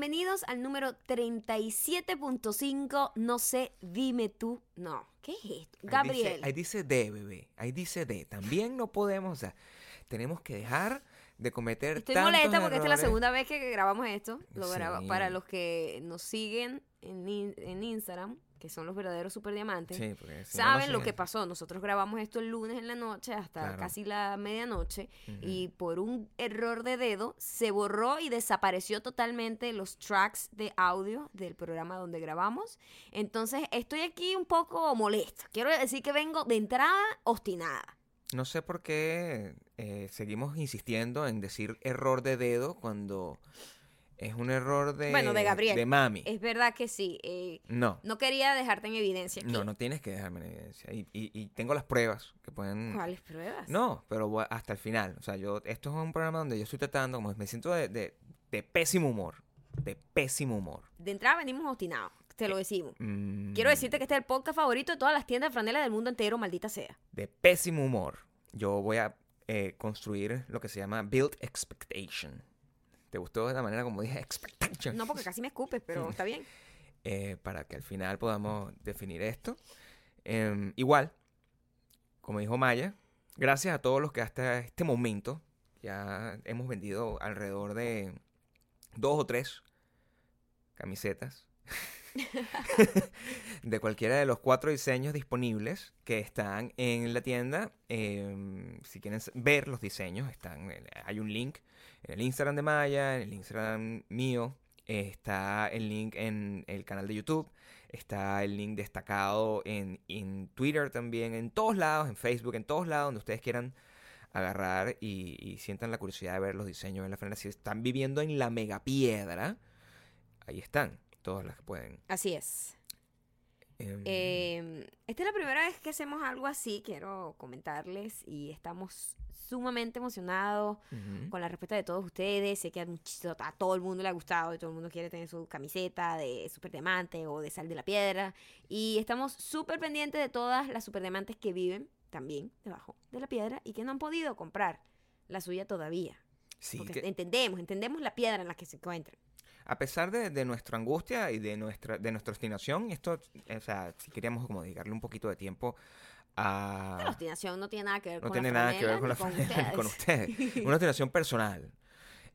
bienvenidos al número 37.5. No sé, dime tú. No, ¿qué es esto? Gabriel. Ahí dice, ahí dice D, bebé. Ahí dice D. También no podemos, o sea, tenemos que dejar de cometer Estoy molesta porque esta es la segunda vez que grabamos esto. Lo graba- Sí. para los que nos siguen en, en Instagram, que son los verdaderos superdiamantes. Sí, si no, no Saben lo sé. que pasó. Nosotros grabamos esto el lunes en la noche hasta Claro. casi la medianoche y por un error de dedo se borró y desapareció totalmente los tracks de audio del programa donde grabamos. Entonces estoy aquí un poco molesta. Quiero decir que vengo de entrada obstinada. No sé por qué eh, seguimos insistiendo en decir error de dedo cuando es un error de, Bueno, de Gabriel. de mami. Es verdad que sí. eh, No, no quería dejarte en evidencia aquí. no, no tienes que dejarme en evidencia. Y, y- y tengo las pruebas que pueden... ¿Cuáles pruebas? No, pero hasta el final. O sea, yo, esto es un programa donde yo estoy tratando, como me siento de, de- de pésimo humor. De pésimo humor. De entrada venimos obstinados. Te lo decimos. Mm, Quiero decirte que este es el podcast favorito de todas las tiendas de franela del mundo entero, maldita sea. De pésimo humor. Yo voy a eh, construir lo que se llama Build Expectation. ¿Te gustó de la manera como dije Expectation? No, porque casi me escupes, pero está bien. eh, para que al final podamos definir esto. Em, igual, como dijo Maya, gracias a todos los que hasta este momento ya hemos vendido alrededor de dos o tres camisetas de cualquiera de los cuatro diseños disponibles que están en la tienda. Em, si quieren ver los diseños, están, hay un link en el Instagram de Maya, en el Instagram mío, está el link en el canal de YouTube, está el link destacado en, en Twitter también, en todos lados, en Facebook, en todos lados donde ustedes quieran agarrar y, y sientan la curiosidad de ver los diseños de la franela. Si están viviendo en la megapiedra, ahí están, todas las que pueden. Así es. Em, Eh, esta es la primera vez que hacemos algo así, quiero comentarles, y estamos sumamente emocionados con la respuesta de todos ustedes. Sé que a, todo el mundo le ha gustado y todo el mundo quiere tener su camiseta de Super Diamante o de Sal de la Piedra. Y estamos súper pendientes de todas las Super Diamantes que viven también debajo de la piedra y que no han podido comprar la suya todavía. Sí, Porque que- entendemos, entendemos la piedra en la que se encuentran. A pesar de, de nuestra angustia y de nuestra, de nuestra obstinación, esto, o sea, si queríamos como dedicarle un poquito de tiempo a... La obstinación no tiene nada que ver no con tiene la nada que ver con la ni ni con ustedes. Una obstinación personal.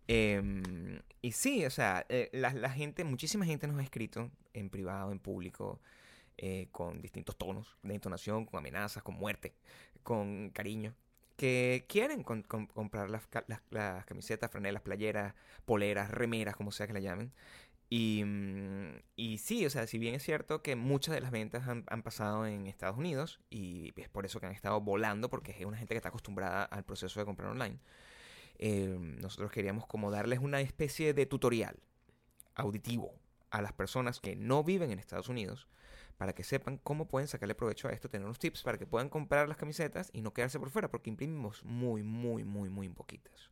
Em, y sí, o sea, eh, la, la gente, muchísima gente nos ha escrito en privado, en público, eh, con distintos tonos de entonación, con amenazas, con muerte, con cariño, que quieren con- con- comprar las, las- las camisetas, franelas, playeras, poleras, remeras, como sea que la llamen. Y, mm, y sí, o sea, si bien es cierto que muchas de las ventas han, han pasado en Estados Unidos y es por eso que han estado volando, porque es una gente que está acostumbrada al proceso de comprar online, eh, nosotros queríamos como darles una especie de tutorial auditivo a las personas que no viven en Estados Unidos para que sepan cómo pueden sacarle provecho a esto, tener unos tips para que puedan comprar las camisetas y no quedarse por fuera, porque imprimimos muy, muy, muy, muy poquitas.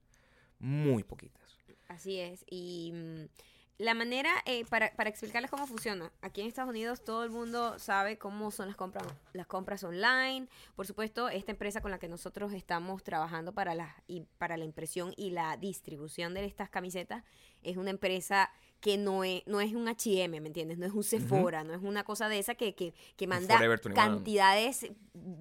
Muy poquitas. Así es. Y mm, la manera, eh, para, para explicarles cómo funciona, aquí en Estados Unidos todo el mundo sabe cómo son las compras, las compras online. Por supuesto, esta empresa con la que nosotros estamos trabajando para la, y para la impresión y la distribución de estas camisetas es una empresa que no es, no es un H&M, ¿me entiendes? No es un Sephora, no es una cosa de esa que, que, que manda Forever 21. cantidades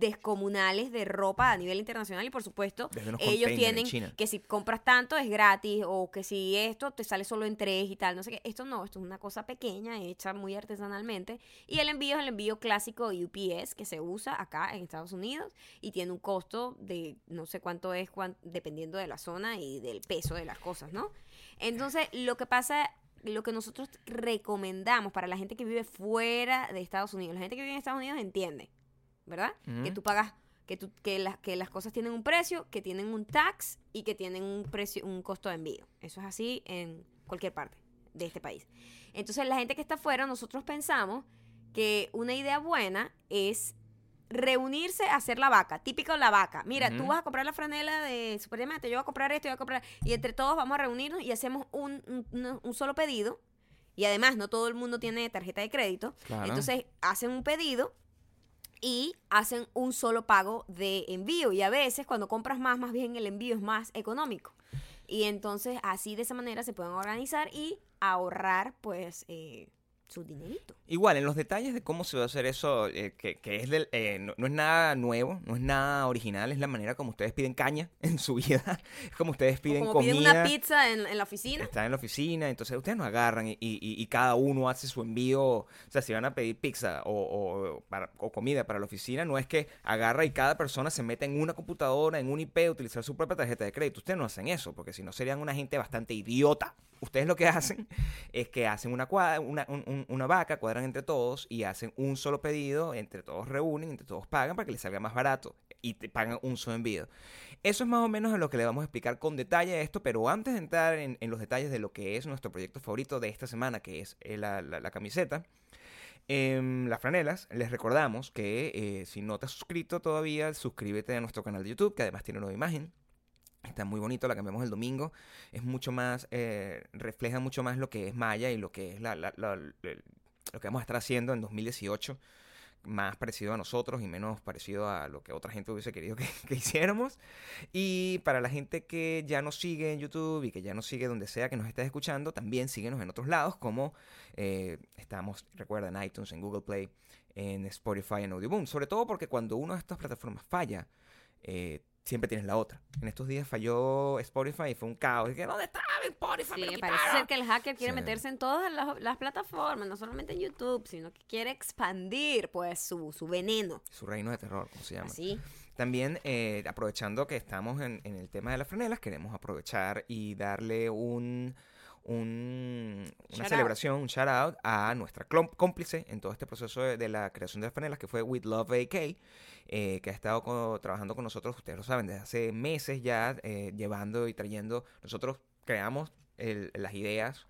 descomunales de ropa a nivel internacional y por supuesto ellos tienen que si compras tanto es gratis o que si esto te sale solo en tres y tal, no sé qué. Esto no, esto es una cosa pequeña hecha muy artesanalmente y el envío es el envío clásico UPS que se usa acá en Estados Unidos y tiene un costo de no sé cuánto es cuán- dependiendo de la zona y del peso de las cosas, ¿no? Entonces, lo que pasa lo que nosotros recomendamos para la gente que vive fuera de Estados Unidos, la gente que vive en Estados Unidos entiende, ¿verdad? Que tú pagas que, tú, que, las, que las cosas tienen un precio, que tienen un tax y que tienen un precio, un costo de envío. Eso es así en cualquier parte de este país. Entonces, la gente que está afuera, nosotros pensamos que una idea buena es reunirse a hacer la vaca, típico la vaca. Mira, tú vas a comprar la franela de Super Diamante, yo voy a comprar esto, yo voy a comprar... Y entre todos vamos a reunirnos y hacemos un, un- solo pedido. Y además, no todo el mundo tiene tarjeta de crédito. Claro. Entonces, hacen un pedido y hacen un solo pago de envío. Y a veces cuando compras más, más bien el envío es más económico. Y entonces así de esa manera se pueden organizar y ahorrar pues eh, su dinerito. Igual, en los detalles de cómo se va a hacer eso, eh, que, que es del- eh, no, no es nada nuevo, no es nada original, es la manera como ustedes piden caña en su vida, es como ustedes piden como comida. piden una pizza en, en la oficina. Están en la oficina, entonces ustedes nos agarran y, y- y cada uno hace su envío. O sea, si van a pedir pizza o, o- para- o comida para la oficina, no es que agarra y cada persona se mete en una computadora, en un IP, utilizar su propia tarjeta de crédito. Ustedes no hacen eso, porque si no serían una gente bastante idiota. Ustedes lo que hacen es que hacen una, cua- una, un- un- una vaca, cuadran entre todos y hacen un solo pedido, entre todos reúnen, entre todos pagan para que les salga más barato y te pagan un solo envío. Eso es más o menos lo que le vamos a explicar con detalle a esto, pero antes de entrar en, los detalles de lo que es nuestro proyecto favorito de esta semana, que es eh, la, la- camiseta, em, las franelas, les recordamos que eh, si no te has suscrito todavía, suscríbete a nuestro canal de YouTube, que además tiene nueva imagen. Está muy bonito, la cambiamos el domingo. Es mucho más, eh, refleja mucho más lo que es Maya y lo que es lo que vamos a estar haciendo en 2018 más parecido a nosotros y menos parecido a lo que otra gente hubiese querido que, que hiciéramos. Y para la gente que ya nos sigue en YouTube y que ya nos sigue donde sea que nos estés escuchando, también síguenos en otros lados, como eh, estamos, recuerda, en iTunes, en Google Play, en Spotify, en Audioboom. Sobre todo porque cuando una de estas plataformas falla, eh, siempre tienes la otra. En estos días falló Spotify y fue un caos. Y que, ¿dónde estaba Spotify? Sí, parece quitaron". ser que el hacker quiere Sí. meterse en todas las, las plataformas, no solamente en YouTube, sino que quiere expandir pues su, su veneno. Su reino de terror, como se llama. Así. También, eh, aprovechando que estamos en, en el tema de las franelas, queremos aprovechar y darle un, un- una Shout celebración, un shout out a nuestra cómplice en todo este proceso de, de la creación de las franelas, que fue With Love AK, eh, que ha estado trabajando con nosotros, ustedes lo saben, desde hace meses ya, eh, llevando y trayendo. Nosotros creamos el- las ideas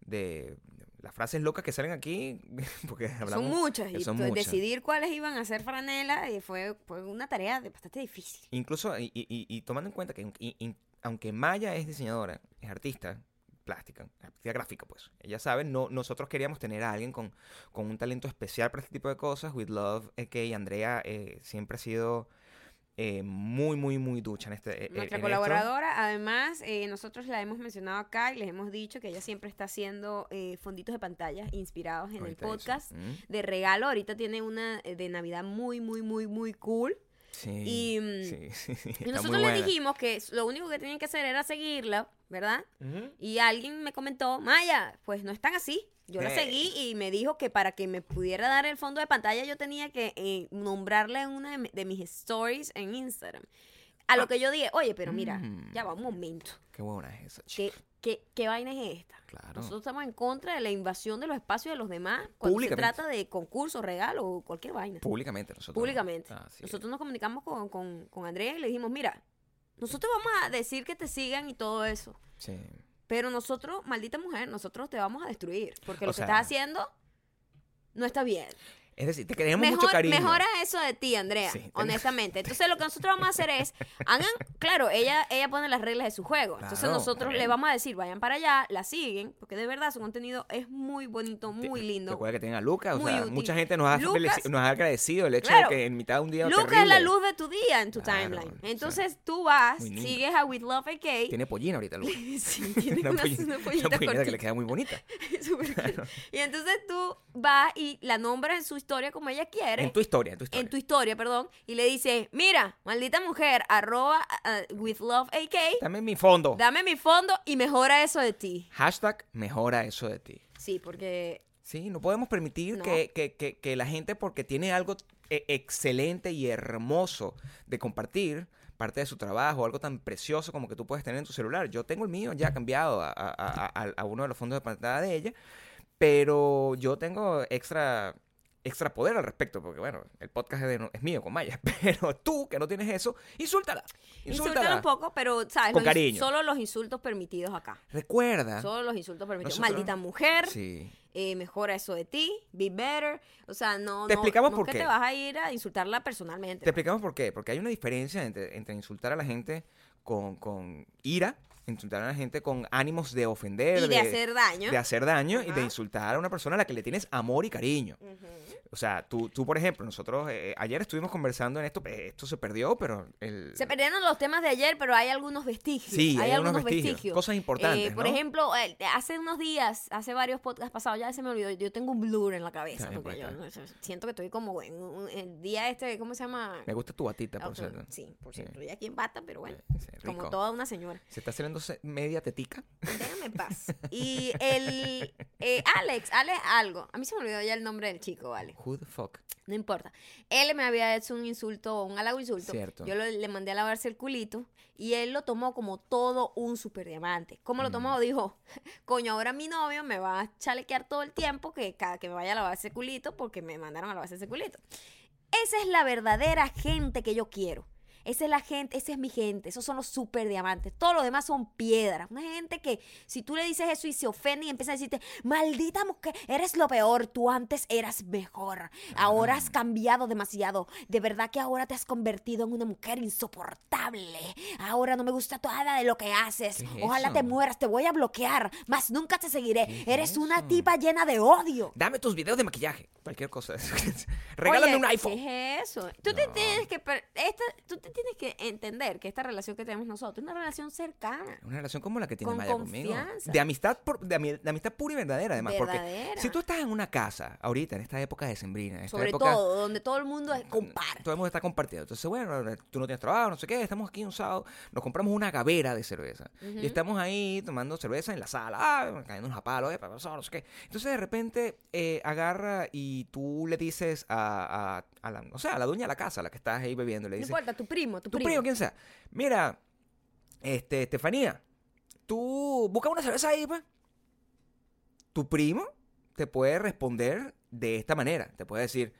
de las frases locas que salen aquí, porque hablamos. son muchas. Y son pues, muchas. decidir cuáles iban a ser franela y fue, fue una tarea bastante difícil. Incluso, y, y- tomando en cuenta que y- aunque Maya es diseñadora, es artista plástica, artista gráfica, pues, ella sabe, no, nosotros queríamos tener a alguien con, con un talento especial para este tipo de cosas. With Love, eh, que Andrea eh, siempre ha sido eh, muy, muy, muy ducha en este. eh, Nuestra en esto. colaboradora, además, eh, nosotros la hemos mencionado acá y les hemos dicho que ella siempre está haciendo eh, fonditos de pantalla inspirados en Ahorita el podcast Mm, de regalo. Ahorita tiene una eh, de Navidad muy, muy, muy, muy cool. Sí, Y, mm, sí, sí, Y nosotros le dijimos que lo único que tenían que hacer era seguirla, ¿verdad? Ujú. Y alguien me comentó, Maya, pues no es tan así. Yo la Eh. seguí y me dijo que para que me pudiera dar el fondo de pantalla yo tenía que eh, nombrarle en una de, de mis stories en Instagram. A lo que yo dije, oye, pero mira, Mm. ya va un momento. Qué buena es esa ¿Qué, chica. Qué, qué vaina es esta? Claro. Nosotros estamos en contra de la invasión de los espacios de los demás cuando se trata de concursos, regalos o cualquier vaina. Públicamente nosotros. Públicamente. Es. Nosotros nos comunicamos con, con, con Andrea y le dijimos, mira, nosotros vamos a decir que te sigan y todo eso. Sí. Pero nosotros, maldita mujer, nosotros te vamos a destruir. Porque O lo que estás haciendo no está bien. Es decir, te queremos mucho Mejor, cariño. mejora eso de ti, Andrea, Sí, honestamente. Entonces lo que nosotros vamos a hacer es, hagan, claro, ella, ella pone las reglas de su juego. Entonces nosotros le vamos a decir, vayan para allá, la siguen, porque de verdad su contenido es muy bonito, muy lindo. Recuerda que tienen a Lucas. O sea, útil. mucha gente nos ha, Lucas- nos ha agradecido el hecho Claro. de que en mitad de un día Lucas es la luz de tu día en tu Claro, timeline. o sea, Entonces tú vas, sigues a With Love AK. Tiene pollina ahorita, Lucas. Sí, tiene Una una, pollina- una una pollita pollinita que le queda muy bonita. Y entonces tú vas y la nombras en su historia como ella quiere. En tu historia, en tu historia. en tu historia, perdón, y le dices, mira, maldita mujer, arroba uh, with love AK, Dame mi fondo. dame mi fondo y mejora eso de ti. Hashtag mejora eso de ti. Sí, porque Sí, no podemos permitir No. que, que- que- que la gente, porque tiene algo eh, excelente y hermoso de compartir, parte de su trabajo, algo tan precioso como que tú puedes tener en tu celular. Yo tengo el mío ya cambiado a- a- a uno de los fondos de pantalla de ella, pero yo tengo extra extra poder al respecto, porque bueno, el podcast es, de- es mío con Maya, pero tú que no tienes eso, insúltala. Insúltala Insúltala. un poco, pero, ¿sabes? Con Los cariño. Solo los insultos permitidos acá. Recuerda. Solo los insultos permitidos. Nosotros- Maldita mujer, Sí. eh, mejora eso de ti, be better. O sea, no, Te no, explicamos no por que qué. te vas a ir a insultarla personalmente. Te explicamos por qué. Porque hay una diferencia entre, entre insultar a la gente con, con ira, insultar a la gente con ánimos de ofender, Y de hacer daño. de hacer daño y de insultar a una persona a la que le tienes amor y cariño. O sea, tú, tú por ejemplo, nosotros eh, ayer estuvimos conversando en esto, eh, esto se perdió, pero el... Se perdieron los temas de ayer, pero hay algunos vestigios. Sí, hay, algunos algunos vestigios, cosas importantes, Eh, por ¿no? ejemplo, eh, hace unos días, hace varios podcasts pasados, ya se me olvidó, yo tengo un blur en la cabeza. Porque yo pues, no siento que estoy como en el día este, ¿cómo se llama? Me gusta tu batita, por cierto. Sí, por Sí. cierto. Estoy aquí en bata, pero bueno, Sí, como toda una señora. Se está haciendo se- media tetica. Déjame en paz. Y el eh, Alex, Alex algo. A mí se me olvidó ya el nombre del chico, vale. Who the fuck? No importa. Él me había hecho un insulto, un halago insulto. Cierto. Yo lo- le mandé a lavarse el culito y él lo tomó como todo un super diamante. ¿Cómo lo Mm. tomó? Dijo, coño, ahora mi novio me va a chalequear todo el tiempo que cada que me vaya a lavar ese culito porque me mandaron a lavarse ese culito. Esa es la verdadera gente que yo quiero. Esa es la gente, esa es mi gente, esos son los super diamantes. Todo lo demás son piedras. Una gente que si tú le dices eso y se ofende y empieza a decirte, maldita mujer, eres lo peor, tú antes eras mejor. Ahora has cambiado demasiado. De verdad que ahora te has convertido en una mujer insoportable. Ahora no me gusta nada de lo que haces. ¿Qué es Ojalá te mueras, te voy a bloquear, más nunca te seguiré. ¿Qué es Eres una tipa llena de odio. Dame tus videos de maquillaje. Cualquier cosa. Regálame Oye, un iPhone. ¿Qué es eso? Tú te tienes que per- esta, tú te tienes que entender que esta relación que tenemos nosotros es una relación cercana. Una relación como la que tiene Con Maya conmigo. De amistad, por- de, ami- de amistad pura y verdadera, además. Porque Verdadera. si tú estás en una casa, ahorita, en esta época de sembrina, en esta Sobre época, todo, donde todo el mundo es comparte. Todo el mundo está compartiendo. Entonces, bueno, tú no tienes trabajo, no sé qué, estamos aquí un sábado, nos compramos una gavera de cerveza. Y estamos ahí tomando cerveza en la sala, ah, cayéndonos a palos, eh, no sé qué. Entonces, de repente, eh, agarra y tú le dices a, a, a la, o sea, a la dueña de la casa, a la que estás ahí bebiendo, le No dices, importa, tu primo, tu, tu primo. primo, quien sea, mira, este, Estefanía, tú busca una cerveza ahí, pues. Tu primo te puede responder de esta manera. Te puede decir,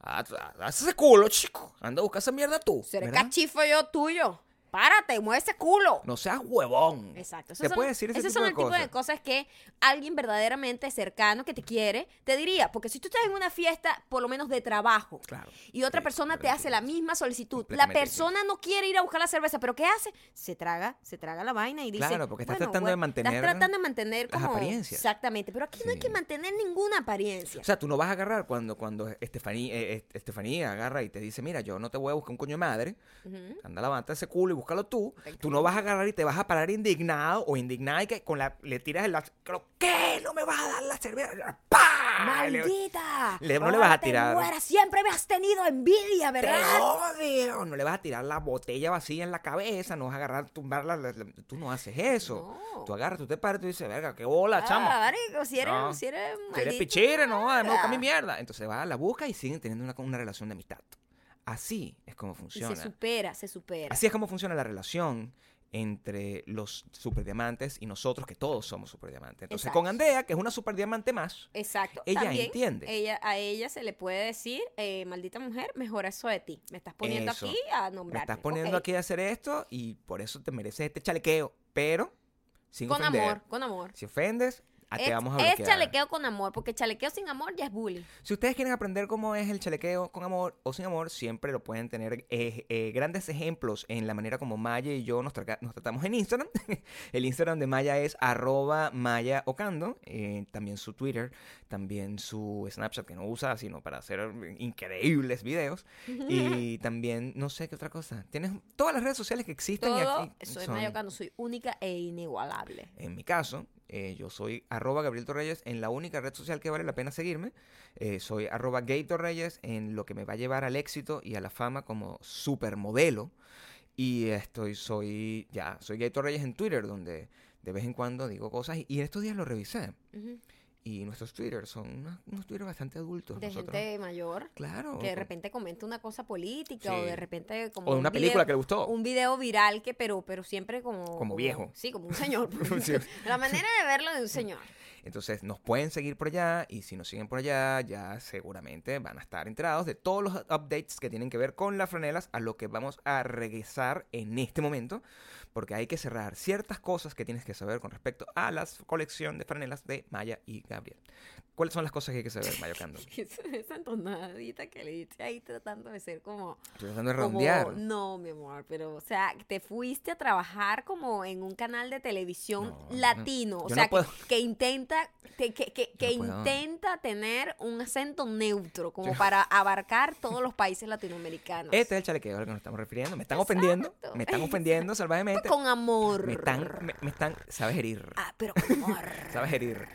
ah, ah, haz ese culo, chico. Anda a buscar esa mierda tú. Seré ¿verdad? cachifo yo tuyo. Párate, mueve ese culo. No seas huevón. Exacto. Te puede decir ese esos tipo son de el tipo de cosas. que alguien verdaderamente cercano que te quiere te diría. Porque si tú estás en una fiesta, por lo menos de trabajo, Claro. y otra Sí, persona te hace la misma solicitud, la persona no quiere ir a buscar la cerveza, pero ¿qué hace? Se traga, se traga la vaina y dice. Claro, porque estás "Bueno, tratando de mantener Estás tratando de mantener las como. apariencias. Exactamente. Pero aquí no hay que mantener ninguna apariencia. O sea, tú no vas a agarrar cuando, cuando Estefanía, eh, eh, Estefanía agarra y te dice, mira, yo no te voy a buscar un coño de madre, Ujú. anda levanta ese culo y búscalo tú. Tú no vas a agarrar y te vas a parar indignado o indignada y que con la le tiras el pero ¿qué? No me vas a dar la cerveza. ¡Pah! ¡Maldita! le- no le vas a tirar. Siempre me has tenido envidia, ¡Te ¿verdad? odio! No le vas a tirar la botella vacía en la cabeza, no vas a agarrar, tumbarla. la- la- tú no haces eso. No. Tú agarras, tú te paras y tú dices, verga, qué bola, Ah, chamo. marico, si eres, No. si eres Si eres pichire, no, busca mi ah. mierda. Entonces vas a la busca y siguen teniendo una, una relación de amistad. Así es como Y funciona. se supera, se supera. Así es como funciona la relación entre los superdiamantes y nosotros, que todos somos superdiamantes. Entonces, Exacto. con Andrea, que es una superdiamante más, Exacto. Ella También, entiende. Ella, a ella se le puede decir, eh, maldita mujer, mejora eso de ti. Me estás poniendo Eso. aquí a me nombrar. estás poniendo aquí a hacer esto y por eso te mereces este chalequeo, pero sin Con ofender. amor, con amor. Si ofendes, a te Es, vamos a es bloquear. chalequeo con amor, porque chalequeo sin amor ya es bullying. Si ustedes quieren aprender cómo es el chalequeo con amor o sin amor, siempre lo pueden tener eh, eh, grandes ejemplos en la manera como Maya y yo nos, tratamos en Instagram. el Instagram de Maya es arroba Maya Ocando. eh, también su Twitter, también su Snapchat que no usa sino para hacer increíbles videos. y también, no sé qué otra cosa. Tienes todas las redes sociales que existen y Todo, aquí soy son- Mayocano, soy única e inigualable. en mi caso, eh, yo soy arroba Gabriel Torreyes en la única red social que vale la pena seguirme. Eh, soy arroba Torreyes en lo que me va a llevar al éxito y a la fama como supermodelo. Y estoy, soy, ya, soy Gay Torreyes en Twitter, donde de vez en cuando digo cosas. Y, y estos días lo revisé. Y nuestros Twitter son unos, unos Twitter bastante adultos. De nosotros. gente mayor Claro. que de repente comenta una cosa política Sí. o de repente como O de un una película video- que le gustó. un video viral que pero pero siempre como Como viejo. sí como un señor Sí. la manera de verlo de un señor Entonces nos pueden seguir por allá y si nos siguen por allá ya seguramente van a estar enterados de todos los updates que tienen que ver con las franelas a lo que vamos a regresar en este momento porque hay que cerrar ciertas cosas que tienes que saber con respecto a la colección de franelas de Maya y Gabriel. ¿Cuáles son las cosas que hay que saber, Mayocando? Esa, esa entonadita que le diste ahí tratando de ser como... Estoy tratando de como- redondear. no, mi amor, pero, o sea, te fuiste a trabajar como en un canal de televisión No, no, latino. o sea, no puedo. que, que intenta, que, intenta tener un acento neutro, como para abarcar todos los países latinoamericanos. Este es el chalequeo al que nos estamos refiriendo. Me están ofendiendo. Me están ofendiendo salvajemente. con amor. Me están, me, me están, sabes herir. Ah, pero con amor. Sabes herir.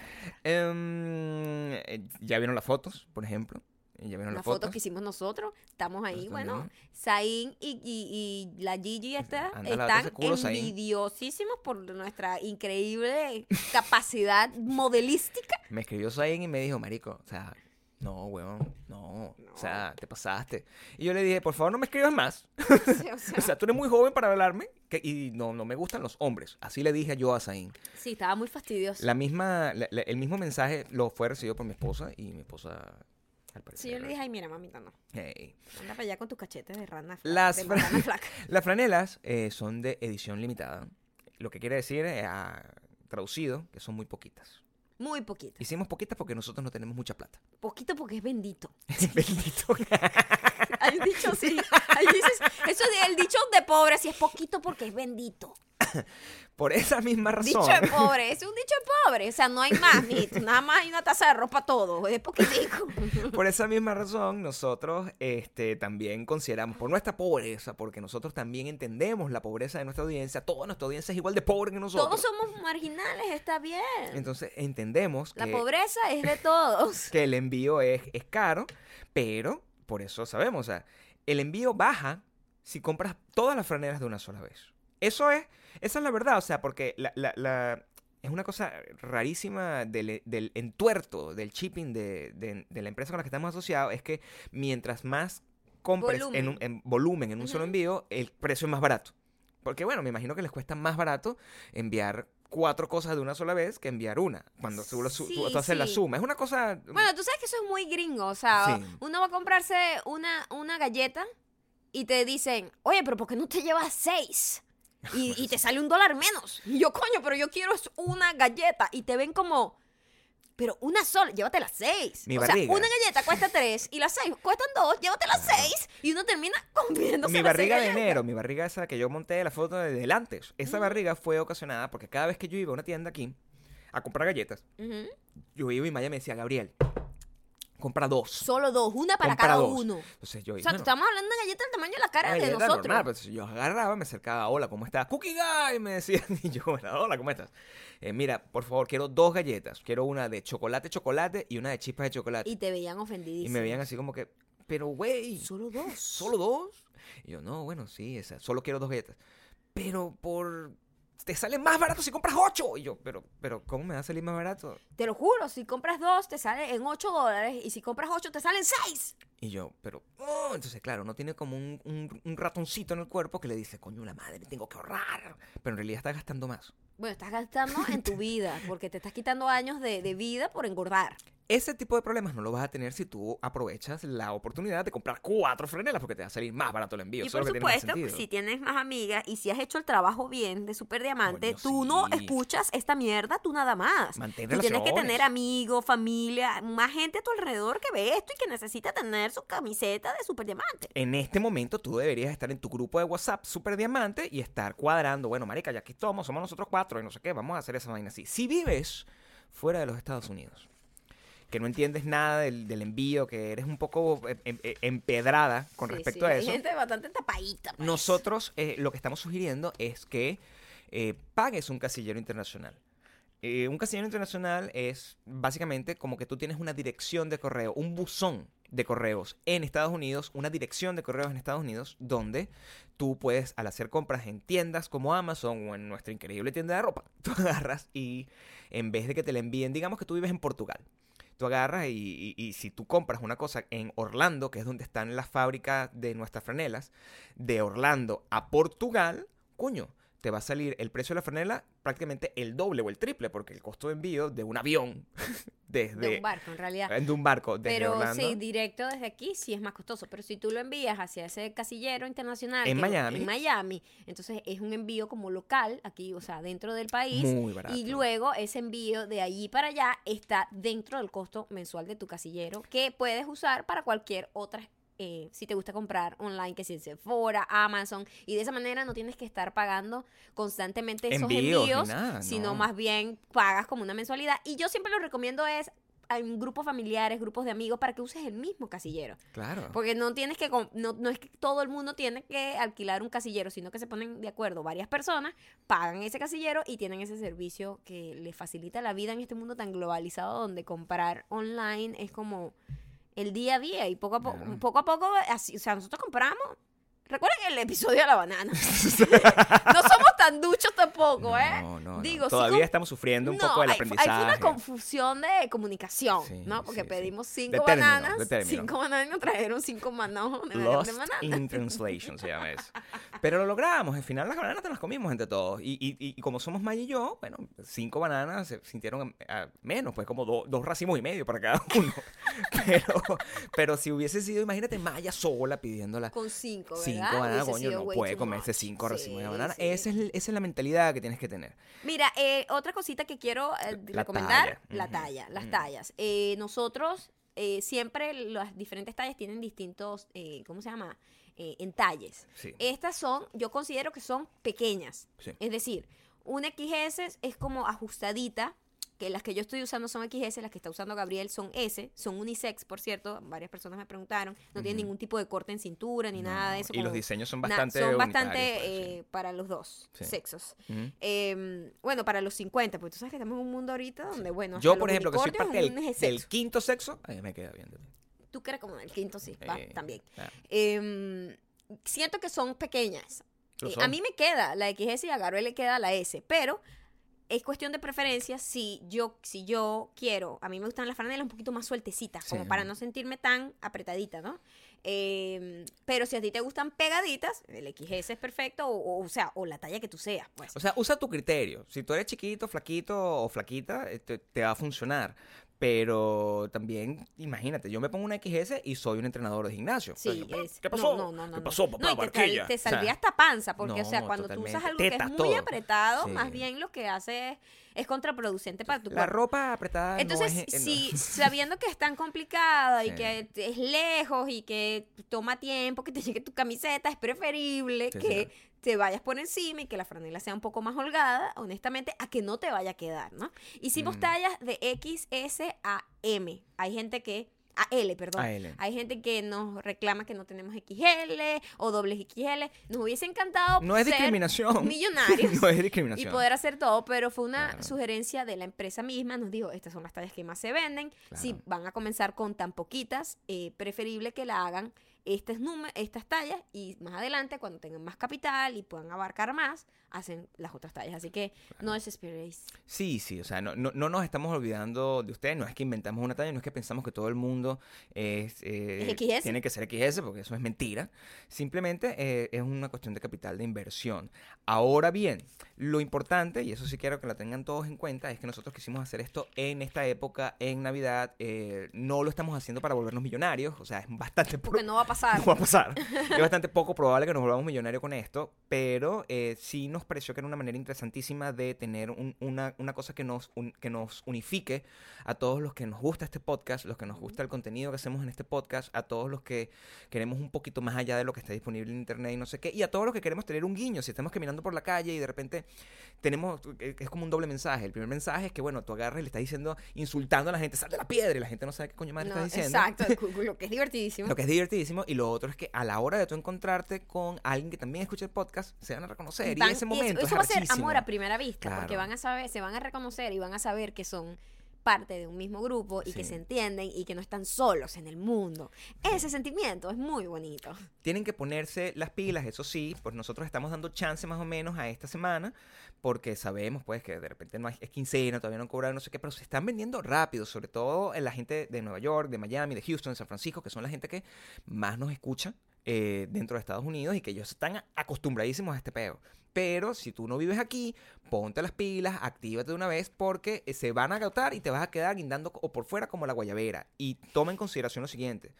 Eh, ya vieron las fotos, por ejemplo. Ya vieron Las las fotos fotos. que hicimos nosotros, estamos ahí, Nosotros bueno. Zayn y, y, y la Gigi Anda, lávate están ese culo, Zayn. envidiosísimos por nuestra increíble capacidad modelística. Me escribió Zayn y me dijo, marico, o sea, no, weón, no, o sea, te pasaste. Y yo le dije, por favor, no me escribas más. Sí, o O sea, sea, tú eres muy joven para hablarme que- y no, no me gustan los hombres. Así le dije yo a Zayn. sí, estaba muy fastidioso. La misma, la- la- el mismo mensaje lo fue recibido por mi esposa y mi esposa, al parecer. Sí, yo le dije, ay, mira, mamita, no. hey. Anda para allá con tus cachetes de rana flaca. Las fra- rana flaca. Las franelas eh, son de edición limitada. Lo que quiere decir, eh, traducido, que son muy poquitas. Muy poquito. Hicimos poquitas porque nosotros no tenemos mucha plata. Poquito porque es bendito. Bendito. Hay dicho así. Hay dices, eso es el dicho de pobre, si es poquito porque es bendito. Por esa misma razón. Dicho de pobre, es un dicho de pobre. O sea, no hay más, mijito. Nada más hay una taza de ropa todo. Es poquitico. Por esa misma razón, nosotros este, también consideramos, por nuestra pobreza, porque nosotros también entendemos la pobreza de nuestra audiencia, toda nuestra audiencia es igual de pobre que nosotros. Todos somos marginales, está bien. Entonces entendemos La que, pobreza es de todos. que el envío es, es caro, pero por eso sabemos, o sea, el envío baja si compras todas las franelas de una sola vez. Eso es, esa es la verdad, o sea, porque la, la- la- es una cosa rarísima del, del entuerto, del shipping de, de- de la empresa con la que estamos asociados, es que mientras más compres en, un, Volumen. en volumen en un solo envío, el precio es más barato. Porque bueno, me imagino que les cuesta más barato enviar cuatro cosas de una sola vez que enviar una. Cuando tú, lo tú- haces la suma. Es una cosa... Bueno, tú sabes que eso es muy gringo. O sea, Sí. uno va a comprarse una, una galleta y te dicen, oye, pero ¿por qué no te llevas seis? Y, y te sale un dólar menos. Y yo, coño, pero yo quiero una galleta. Y te ven como, pero una sola, llévate las seis. Mi o sea, barriga. una galleta cuesta tres y las seis cuestan dos, llévate las seis. Y uno termina comiéndose mi las seis barriga de enero, mi barriga esa que yo monté la foto de delante, esa barriga fue ocasionada porque cada vez que yo iba a una tienda aquí a comprar galletas, yo iba y Maya me decía, Gabriel, compra dos. Solo dos, una para Compra cada dos. uno. Entonces yo O sea, bueno, estamos hablando de una galleta del tamaño de la cara de nosotros. normal, pues yo agarraba, me acercaba, hola, ¿cómo estás? Cookie Guy, me decían, y yo, "Bueno, hola, ¿cómo estás? Eh, mira, por favor, quiero dos galletas, quiero una de chocolate, chocolate y una de chispas de chocolate. Y te veían ofendidísimos. Y me veían así como que, pero güey, Solo dos. ¿Solo dos? Y yo, no, bueno, sí, esa, solo quiero dos galletas. Pero por... Te sale más barato si compras ocho. Y yo, pero, pero, ¿cómo me va a salir más barato? Te lo juro, si compras dos te sale en 8 dólares y si compras 8 te salen 6. Y yo, pero, oh, entonces, claro, no tiene como un, un- un ratoncito en el cuerpo que le dice, coño, la madre, tengo que ahorrar. Pero en realidad está gastando más. Bueno, estás gastando en tu vida porque te estás quitando años de, de vida por engordar. Ese tipo de problemas no lo vas a tener si tú aprovechas la oportunidad de comprar cuatro franelas porque te va a salir más barato el envío. y Eso por tiene supuesto, si tienes más amigas y si has hecho el trabajo bien de Super Diamante, Coño, tú no escuchas esta mierda, tú nada más. Mantén Tú tienes que tener amigos, familia, más gente a tu alrededor que ve esto y que necesita tener su camiseta de Super Diamante. En este momento tú deberías estar en tu grupo de WhatsApp Super Diamante y estar cuadrando, bueno, marica, ya aquí estamos, somos nosotros cuatro y no sé qué, vamos a hacer esa vaina así. Si vives fuera de los Estados Unidos, que no entiendes nada del, del envío, que eres un poco em- em- em- empedrada con Sí, respecto sí, a hay eso, gente bastante tapadita. pues. nosotros eh, lo que estamos sugiriendo es que eh, pagues un casillero internacional. Eh, un casillero internacional es básicamente como que tú tienes una dirección de correo, un buzón de correos en Estados Unidos, una dirección de correos en Estados Unidos, donde tú puedes, al hacer compras en tiendas como Amazon o en nuestra increíble tienda de ropa, tú agarras y en vez de que te la envíen, digamos que tú vives en Portugal, tú agarras y, si tú compras una cosa en Orlando, que es donde están las fábricas de nuestras franelas, de Orlando a Portugal, coño, te va a salir el precio de la franela prácticamente el doble o el triple, porque el costo de envío de un avión desde... de un barco, en realidad. De un barco desde Pero Orlando. sí, directo desde aquí sí es más costoso. Pero si tú lo envías hacia ese casillero internacional. En Miami. En Miami. Entonces es un envío como local, aquí, o sea, dentro del país. Muy barato. Y luego ese envío de allí para allá está dentro del costo mensual de tu casillero que puedes usar para cualquier otra. Eh, si te gusta comprar online, que si en Sephora, Amazon, y de esa manera no tienes que estar pagando constantemente esos Envíos ni envíos, nada, sino no. más bien pagas como una mensualidad. Y yo siempre lo recomiendo es en grupos familiares, grupos de amigos, para que uses el mismo casillero. Claro. Porque no tienes que, no, no es que todo el mundo tiene que alquilar un casillero, sino que se ponen de acuerdo varias personas, pagan ese casillero y tienen ese servicio que les facilita la vida en este mundo tan globalizado donde comprar online es como el día a día y poco a poco, a poco, así, o sea, nosotros compramos. Recuerden el episodio de la banana. no somos tan duchos tampoco, ¿eh? No, no, no. Digo, sí Todavía estamos sufriendo un poco del hay- aprendizaje. Hay una confusión de comunicación, Sí, ¿no? Porque sí, pedimos cinco De término, bananas, de término. cinco bananas y nos trajeron cinco manojos de, Lost de banana. in translation se llama eso. Pero lo logramos. Al final las bananas te las comimos entre todos. Y, y, y como somos Maya y yo, bueno, cinco bananas se sintieron menos, pues como do- dos racimos y medio para cada uno. Pero, pero si hubiese sido, imagínate, Maya sola pidiéndola. Con cinco, ¿verdad? Cinco bananas, coño, no puede comerse cinco racimos de banana. Esa, es, el- esa es la mentalidad que tienes que tener. Mira, eh, otra cosita que quiero eh, La recomendar, talla. la talla, las tallas. Eh, nosotros siempre las diferentes tallas tienen distintos, eh, ¿cómo se llama? Entalles. Sí. Estas son, yo considero que son pequeñas. Sí. Es decir, una XS es como ajustadita, que las que yo estoy usando son XS, las que está usando Gabriel son S, son unisex, por cierto, varias personas me preguntaron, no tienen Ujú. ningún tipo de corte en cintura ni nada de eso. Y los diseños son bastante son bastante pues, eh, para los dos Sí. sexos. Eh, bueno, para los 50, porque tú sabes que estamos en un mundo ahorita donde, bueno, Yo, por ejemplo, que soy parte del, del quinto sexo, a mí me queda bien. Tú que eres como el quinto, sí, va, Eh, también. claro. Eh, siento que son pequeñas. Eh, a mí me queda la XS y a Gabriel le queda la S, pero es cuestión de preferencia si yo, si yo quiero, a mí me gustan las franelas un poquito más sueltecitas, como para no sentirme tan apretadita, ¿no? Eh, pero si a ti te gustan pegaditas, el XS es perfecto, o, o, o sea, o la talla que tú seas, pues. O sea, usa tu criterio. Si tú eres chiquito, flaquito o flaquita, eh, te, te va a funcionar. Pero también, imagínate, yo me pongo una XS y soy un entrenador de gimnasio. Sí, O sea, es- ¿Qué pasó? No, no, no, ¿Qué pasó, papá? Y te, sal- te O sea, saldría hasta panza, porque, o sea, cuando tú usas totalmente. algo que es muy todo. apretado, Sí. más bien lo que hace es, es contraproducente para tu La cuerpo. ropa apretada Entonces, es... si sabiendo que es tan complicada y que es lejos y que toma tiempo que te llegue tu camiseta, es preferible Sí, que. Te vayas por encima y que la franela sea un poco más holgada, honestamente, a que no te vaya a quedar, ¿no? Hicimos Mm. tallas de XS a M. Hay gente que a L, perdón. A L. Hay gente que nos reclama que no tenemos XL o dobles XL. Nos hubiese encantado No es ser discriminación. millonarios no es y discriminación. poder hacer todo, pero fue una Claro. sugerencia de la empresa misma. Nos dijo, estas son las tallas que más se venden. Si van a comenzar con tan poquitas, eh, preferible que la hagan estas, estas tallas y más adelante, cuando tengan más capital y puedan abarcar más, hacen las otras tallas. Así que no desesperéis. Sí, sí, o sea, no, no, no nos estamos olvidando de ustedes, no es que inventamos una talla, no es que pensamos que todo el mundo es, eh, ¿Es XS? tiene que ser XS, porque eso es mentira. Simplemente eh, es una cuestión de capital de inversión. Ahora bien, lo importante, y eso sí quiero que lo tengan todos en cuenta, es que nosotros quisimos hacer esto en esta época, en Navidad. eh, no lo estamos haciendo para volvernos millonarios, o sea, es bastante Porque no va a pasar. no va a pasar. es bastante poco probable que nos volvamos millonarios con esto, pero eh, sí nos pareció que era una manera interesantísima de tener un- una, una cosa que nos, un- que nos unifique a todos los que nos gusta este podcast, los que nos gusta el contenido que hacemos en este podcast, a todos los que queremos un poquito más allá de lo que está disponible en internet y no sé qué, y a todos los que queremos tener un guiño. Si estamos caminando por la calle y de repente tenemos, eh, es como un doble mensaje. El primer mensaje es que, bueno, tú agarras y le estás diciendo, insultando a la gente, sal de la piedra, y la gente no sabe qué coño madre No, estás diciendo. exacto, lo que es divertidísimo. Lo que es divertidísimo. Y lo otro es que a la hora de tú encontrarte con alguien que también escucha el podcast, se van a reconocer. Y, Van- ese momento eso, es va a ser amor a primera vista, porque van a saber, se van a reconocer y van a saber que son parte de un mismo grupo y que Sí. se entienden y que no están solos en el mundo. Ese sentimiento es muy bonito. Tienen que ponerse las pilas, eso sí, pues nosotros estamos dando chance más o menos a esta semana, porque sabemos pues que de repente no hay, es quincena, todavía no han cobrado, no sé qué, pero se están vendiendo rápido, sobre todo en la gente de Nueva York, de Miami, de Houston, de San Francisco, que son la gente que más nos escucha. eh, dentro de Estados Unidos y que ellos están acostumbradísimos a este peo. Pero si tú no vives aquí, ponte las pilas, actívate de una vez porque eh, se van a agotar y te vas a quedar guindando o por fuera como la guayabera. Y toma en consideración lo siguiente.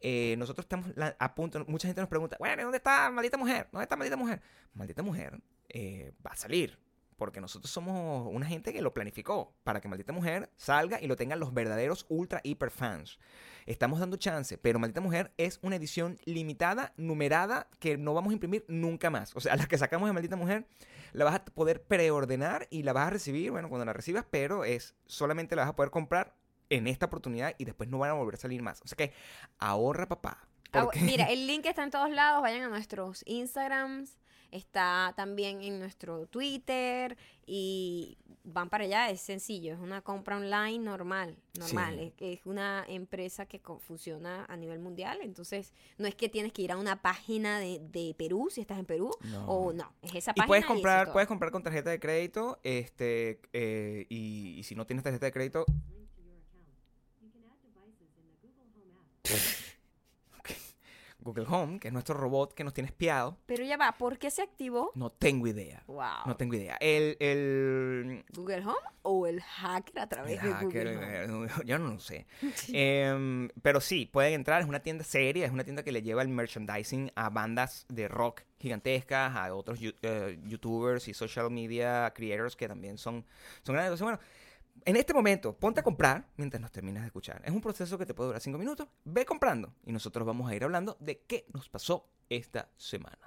Eh, nosotros estamos a punto, mucha gente nos pregunta, bueno, ¿dónde está maldita mujer? ¿Dónde está maldita mujer? Maldita mujer eh, va a salir. Porque nosotros somos una gente que lo planificó para que Maldita Mujer salga y lo tengan los verdaderos ultra hiper fans. Estamos dando chance, pero Maldita Mujer es una edición limitada, numerada, que no vamos a imprimir nunca más. O sea, la que sacamos de Maldita Mujer la vas a poder preordenar y la vas a recibir, bueno, cuando la recibas, pero es solamente la vas a poder comprar en esta oportunidad y después no van a volver a salir más. O sea que ahorra, papá. Porque- Mira, el link está en todos lados. Vayan a nuestros Instagrams. Está también en nuestro Twitter. Y van para allá. Es sencillo. Es una compra online normal. Normal. Sí. Es, es una empresa que co- funciona a nivel mundial. Entonces, no es que tienes que ir a una página de, de Perú si estás en Perú. No. O no. Es esa Y página. puedes comprar, puedes comprar con tarjeta de crédito, este, eh, y, y si no tienes tarjeta de crédito. Google Home, que es nuestro robot que nos tiene espiado, Pero ya va. ¿Por qué se activó? no tengo idea. Wow. No tengo idea. El, el, ¿Google Home o el hacker a través el de hacker, Google Home? yo no lo sé. Em, pero sí, pueden entrar. Es una tienda seria, es una tienda que le lleva el merchandising a bandas de rock gigantescas, a otros eh, youtubers y social media creators que también son, son grandes. Entonces, bueno, en este momento, ponte a comprar mientras nos terminas de escuchar. Es un proceso que te puede durar cinco minutos. Ve comprando y nosotros vamos a ir hablando de qué nos pasó esta semana.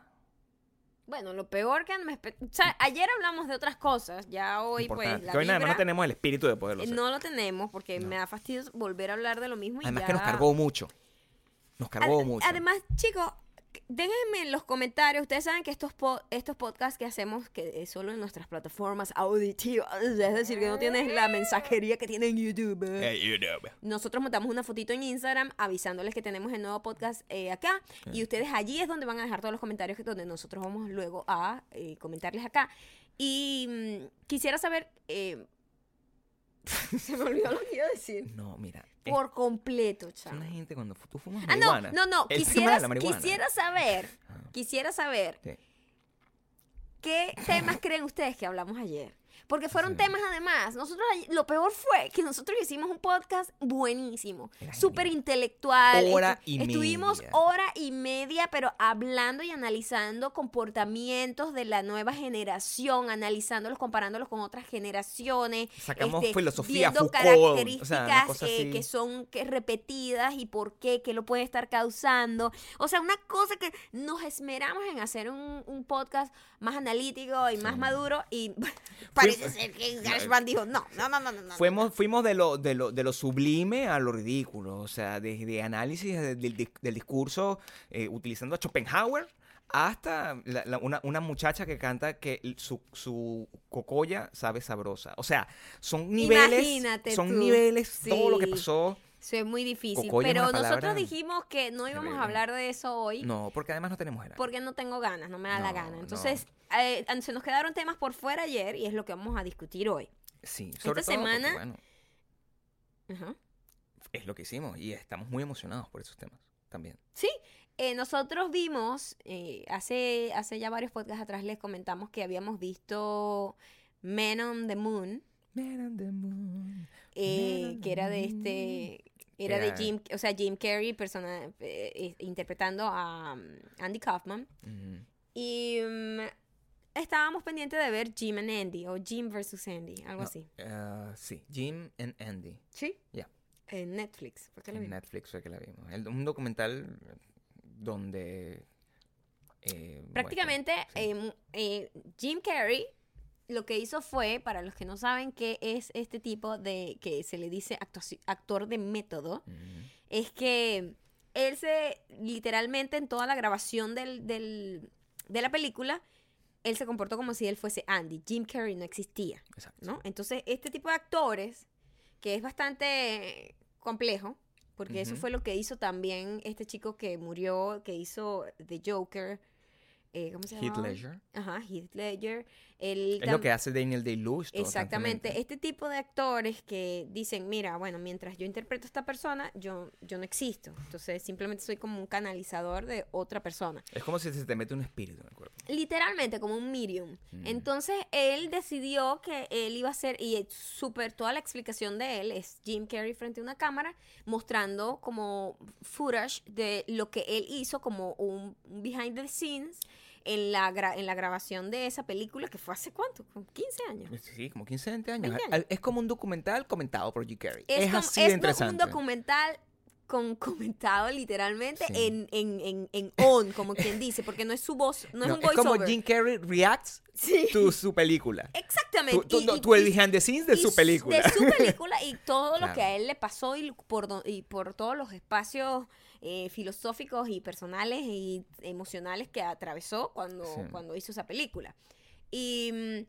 Bueno, lo peor que me... O sea, ayer hablamos de otras cosas, ya hoy pues la que hoy nada más no tenemos el espíritu de poderlo eh, hacer. no lo tenemos porque No. me da fastidio volver a hablar de lo mismo y Además ya- que nos cargó mucho. Nos cargó Ad- mucho. Además, chicos, déjenme en los comentarios. Ustedes saben que estos, po- estos podcasts que hacemos, que es solo en nuestras plataformas auditivas, es decir, que no tienes la mensajería que tiene en YouTube. Eh. Nosotros montamos una fotito en Instagram avisándoles que tenemos el nuevo podcast eh, acá. Y ustedes allí es donde van a dejar todos los comentarios que donde nosotros vamos luego a eh, comentarles acá. Y mm, quisiera saber. se me olvidó lo que iba a decir. No, mira. es- Por completo, chamo. una gente cuando tú fumas Ah, no, marihuana. no, no. el tema Quisiera, saber. Ah, Quisiera saber. sí. ¿Qué temas creen ustedes que hablamos ayer? Porque fueron Sí. temas además. Nosotros lo peor fue que nosotros hicimos un podcast buenísimo, súper intelectual. Hora y Estuvimos media. hora y media, pero hablando y analizando comportamientos de la nueva generación, analizándolos, comparándolos con otras generaciones. Sacamos este, filosofía, viendo Foucault, o sea, características eh, que son repetidas y por qué, qué lo puede estar causando. O sea, una cosa que nos esmeramos en hacer un, un podcast más analítico y más Sí. maduro y parece ser que GarageBand dijo, no, no, no, no, no. Fuimos, fuimos de, lo, de, lo, de lo sublime a lo ridículo. O sea, desde análisis de- del, dis- del discurso eh, utilizando a Schopenhauer hasta la- la- una, una muchacha que canta que su, su cocoya sabe sabrosa. O sea, son niveles. Imagínate son tú. niveles, todo lo que Sí. pasó. Eso es muy difícil. Pero palabra nosotros dijimos que no íbamos a hablar de eso hoy. No, porque además no tenemos era. Porque no tengo ganas, no me da la No, gana. no. Entonces, eh, se nos quedaron temas por fuera ayer y es lo que vamos a discutir hoy. Sí, sobre esta todo porque, semana- bueno, Ajá. es lo que hicimos y estamos muy emocionados por esos temas también. Sí, eh, nosotros vimos, eh, hace, hace ya varios podcasts atrás les comentamos que habíamos visto Men on the Moon, Man on the moon. eh, on que era de este, era de Jim, o sea, Jim Carrey persona, eh, eh, interpretando a um, Andy Kaufman. Y mm, estábamos pendientes de ver Jim and Andy, o Jim versus Andy, algo No, así. ah, sí, Jim and Andy. Sí. Ya. En Netflix, ¿por qué En vimos? Netflix fue que la vimos. El- un documental donde... eh, Prácticamente, sí. em, eh, Jim Carrey lo que hizo fue, para los que no saben qué es este tipo de, que se le dice actor de método, es que él se, literalmente en toda la grabación del, del- de la película, él se comportó como si él fuese Andy. Jim Carrey no existía, Exacto. ¿no? Entonces, este tipo de actores, que es bastante complejo, porque eso fue lo que hizo también este chico que murió, que hizo The Joker, eh, ¿cómo se Heath llama? Ledger. Ajá, Heath Ledger. Él Es lo que hace Daniel Day-Lewis. Exactamente. Este tipo de actores que dicen, mira, bueno, mientras yo interpreto a esta persona, yo, yo no existo. Entonces simplemente soy como un canalizador de otra persona. Es como si se te mete un espíritu en el cuerpo. Literalmente como un medium. Mm. Entonces él decidió que él iba a hacer, y súper, toda la explicación de él es Jim Carrey frente a una cámara mostrando como footage de lo que él hizo como un behind the scenes en la, gra- en la grabación de esa película que fue hace cuánto, como 15 años. Sí, como 15, 20 años. 20 años. Al- Es como un documental comentado por Jim Carrey. Es, como- así es de interesante. un documental con comentado literalmente Sí. en, en, en, en on, como quien dice, porque no es su voz, no, es un es como voiceover. Jim Carrey reacts Sí. to su película. Exactamente. Tú, no, el behind the scenes de su película. De su película y todo lo que a él le pasó y por, y por todos los espacios eh, filosóficos y personales y emocionales que atravesó cuando, Sí. cuando hizo esa película. Y mm,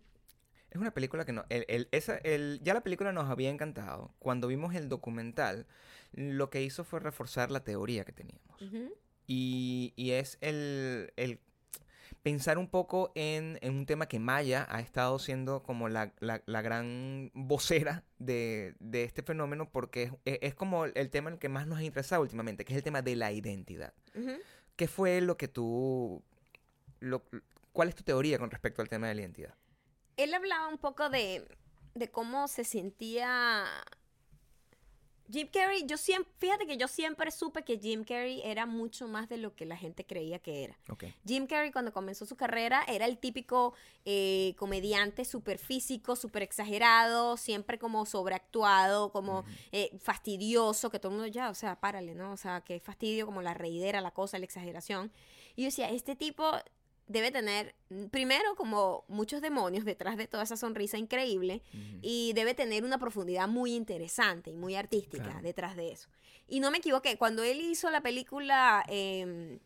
Es una película que no. El, el- esa, el- ya la película nos había encantado. Cuando vimos el documental, lo que hizo fue reforzar la teoría que teníamos. Y, y es el, el pensar un poco en, en un tema que Maya ha estado siendo como la, la- la gran vocera de, de este fenómeno porque es, es- es como el tema en el que más nos ha interesado últimamente, que es el tema de la identidad. ¿Qué fue lo que tú... lo- ¿Cuál es tu teoría con respecto al tema de la identidad? él hablaba un poco de, de cómo se sentía Jim Carrey. Yo siempre, fíjate que yo siempre supe que Jim Carrey era mucho más de lo que la gente creía que era. Ok. Jim Carrey cuando comenzó su carrera era el típico eh, comediante súper físico, súper exagerado, siempre como sobreactuado, como eh, fastidioso, que todo el mundo ya, o sea, párale, ¿no? O sea, que fastidio, como la reidera, la cosa, la exageración. Y yo decía, este tipo debe tener, mm, primero, como muchos demonios detrás de toda esa sonrisa increíble, y debe tener una profundidad muy interesante y muy artística Claro. detrás de eso. Y no me equivoqué, cuando él hizo la película eh,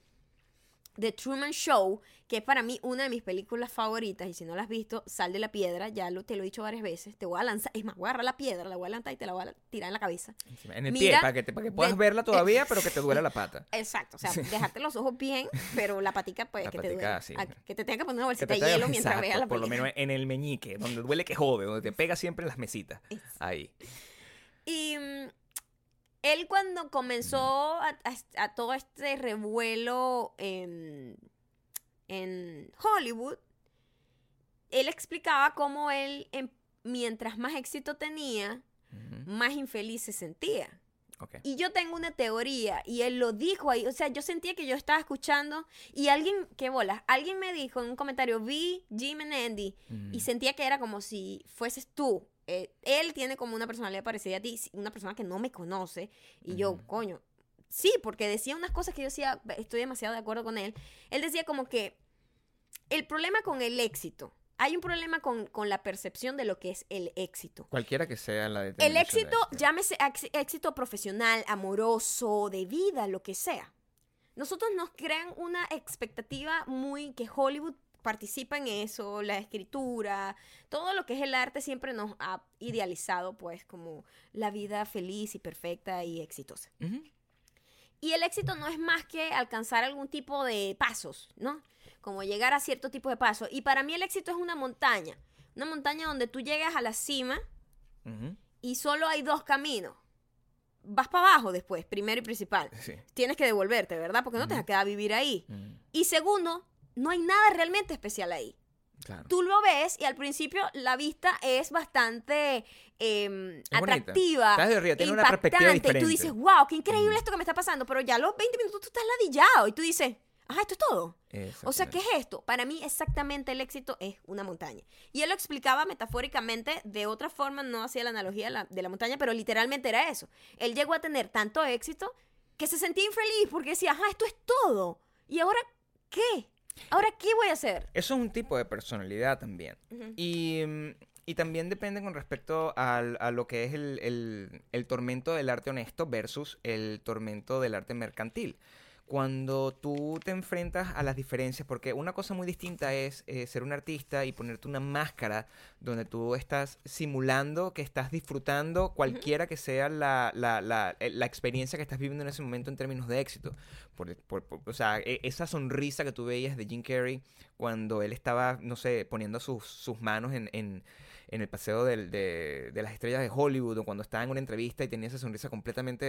The Truman Show, que es para mí una de mis películas favoritas, y si no la has visto, sal de la piedra, ya lo, te lo he dicho varias veces, te voy a lanzar, es más, voy a agarrar la piedra, la voy a lanzar y te la voy a tirar en la cabeza. En el Mira, pie, para que, te- para que puedas de- verla todavía, pero que te duela la pata. Exacto, o sea, Sí. dejarte los ojos bien, pero la patica pues La que patica, te duele. sí. Que te tenga que poner una bolsita de hielo mientras veas la Por lo película. menos en el meñique, donde duele que jode, donde te pega siempre en las mesitas. Ahí. Y mm, él cuando comenzó a, a- a todo este revuelo en, en Hollywood, él explicaba cómo él, mientras más éxito tenía, más infeliz se sentía. Y yo tengo una teoría, y él lo dijo ahí, o sea, yo sentía que yo estaba escuchando, y alguien, qué bolas, alguien me dijo en un comentario, vi Jim and Andy, y sentía que era como si fueses tú. Eh, él tiene como una personalidad parecida a ti, una persona que no me conoce. Y yo, coño, sí, porque decía unas cosas que yo decía, estoy demasiado de acuerdo con él. Él decía como que el problema con el éxito, hay un problema con, con la percepción de lo que es el éxito. Cualquiera que sea la El de éxito, llámese éxito profesional, amoroso, de vida, lo que sea. Nosotros nos crean una expectativa muy que Hollywood participa en eso, la escritura, todo lo que es el arte siempre nos ha idealizado pues como la vida feliz y perfecta y exitosa. Y el éxito no es más que alcanzar algún tipo de pasos, ¿no? Como llegar a cierto tipo de pasos. Y para mí el éxito es una montaña, una montaña donde tú llegas a la cima y solo hay dos caminos. Vas para abajo después, primero y principal. Sí. Tienes que devolverte, ¿verdad? Porque no te vas a quedar a vivir ahí. Y segundo, no hay nada realmente especial ahí. Claro. Tú lo ves y al principio la vista es bastante em, Es atractiva. Estás de arriba, tiene una perspectiva impactante, Y tú diferente. dices, wow, qué increíble esto que me está pasando. Pero ya a los 20 minutos tú estás ladillado y tú dices, ajá, esto es todo. O sea, ¿qué es esto? Para mí exactamente el éxito es una montaña. Y él lo explicaba metafóricamente, de otra forma no hacía la analogía de la, de la montaña, pero literalmente era eso. Él llegó a tener tanto éxito que se sentía infeliz porque decía, ajá, esto es todo. ¿Y ahora qué? ¿Ahora qué voy a hacer? Eso es un tipo de personalidad también. Y, mm, y también depende con respecto al- a lo que es el, el- el tormento del arte honesto versus el tormento del arte mercantil. Cuando tú te enfrentas a las diferencias, porque una cosa muy distinta es eh, ser un artista y ponerte una máscara donde tú estás simulando que estás disfrutando cualquiera que sea la, la, la, eh, la experiencia que estás viviendo en ese momento en términos de éxito. Por, por- por- o sea, e- esa sonrisa que tú veías de Jim Carrey cuando él estaba, no sé, poniendo sus, sus manos en, en, en el paseo del- de, de las estrellas de Hollywood o cuando estaba en una entrevista y tenía esa sonrisa completamente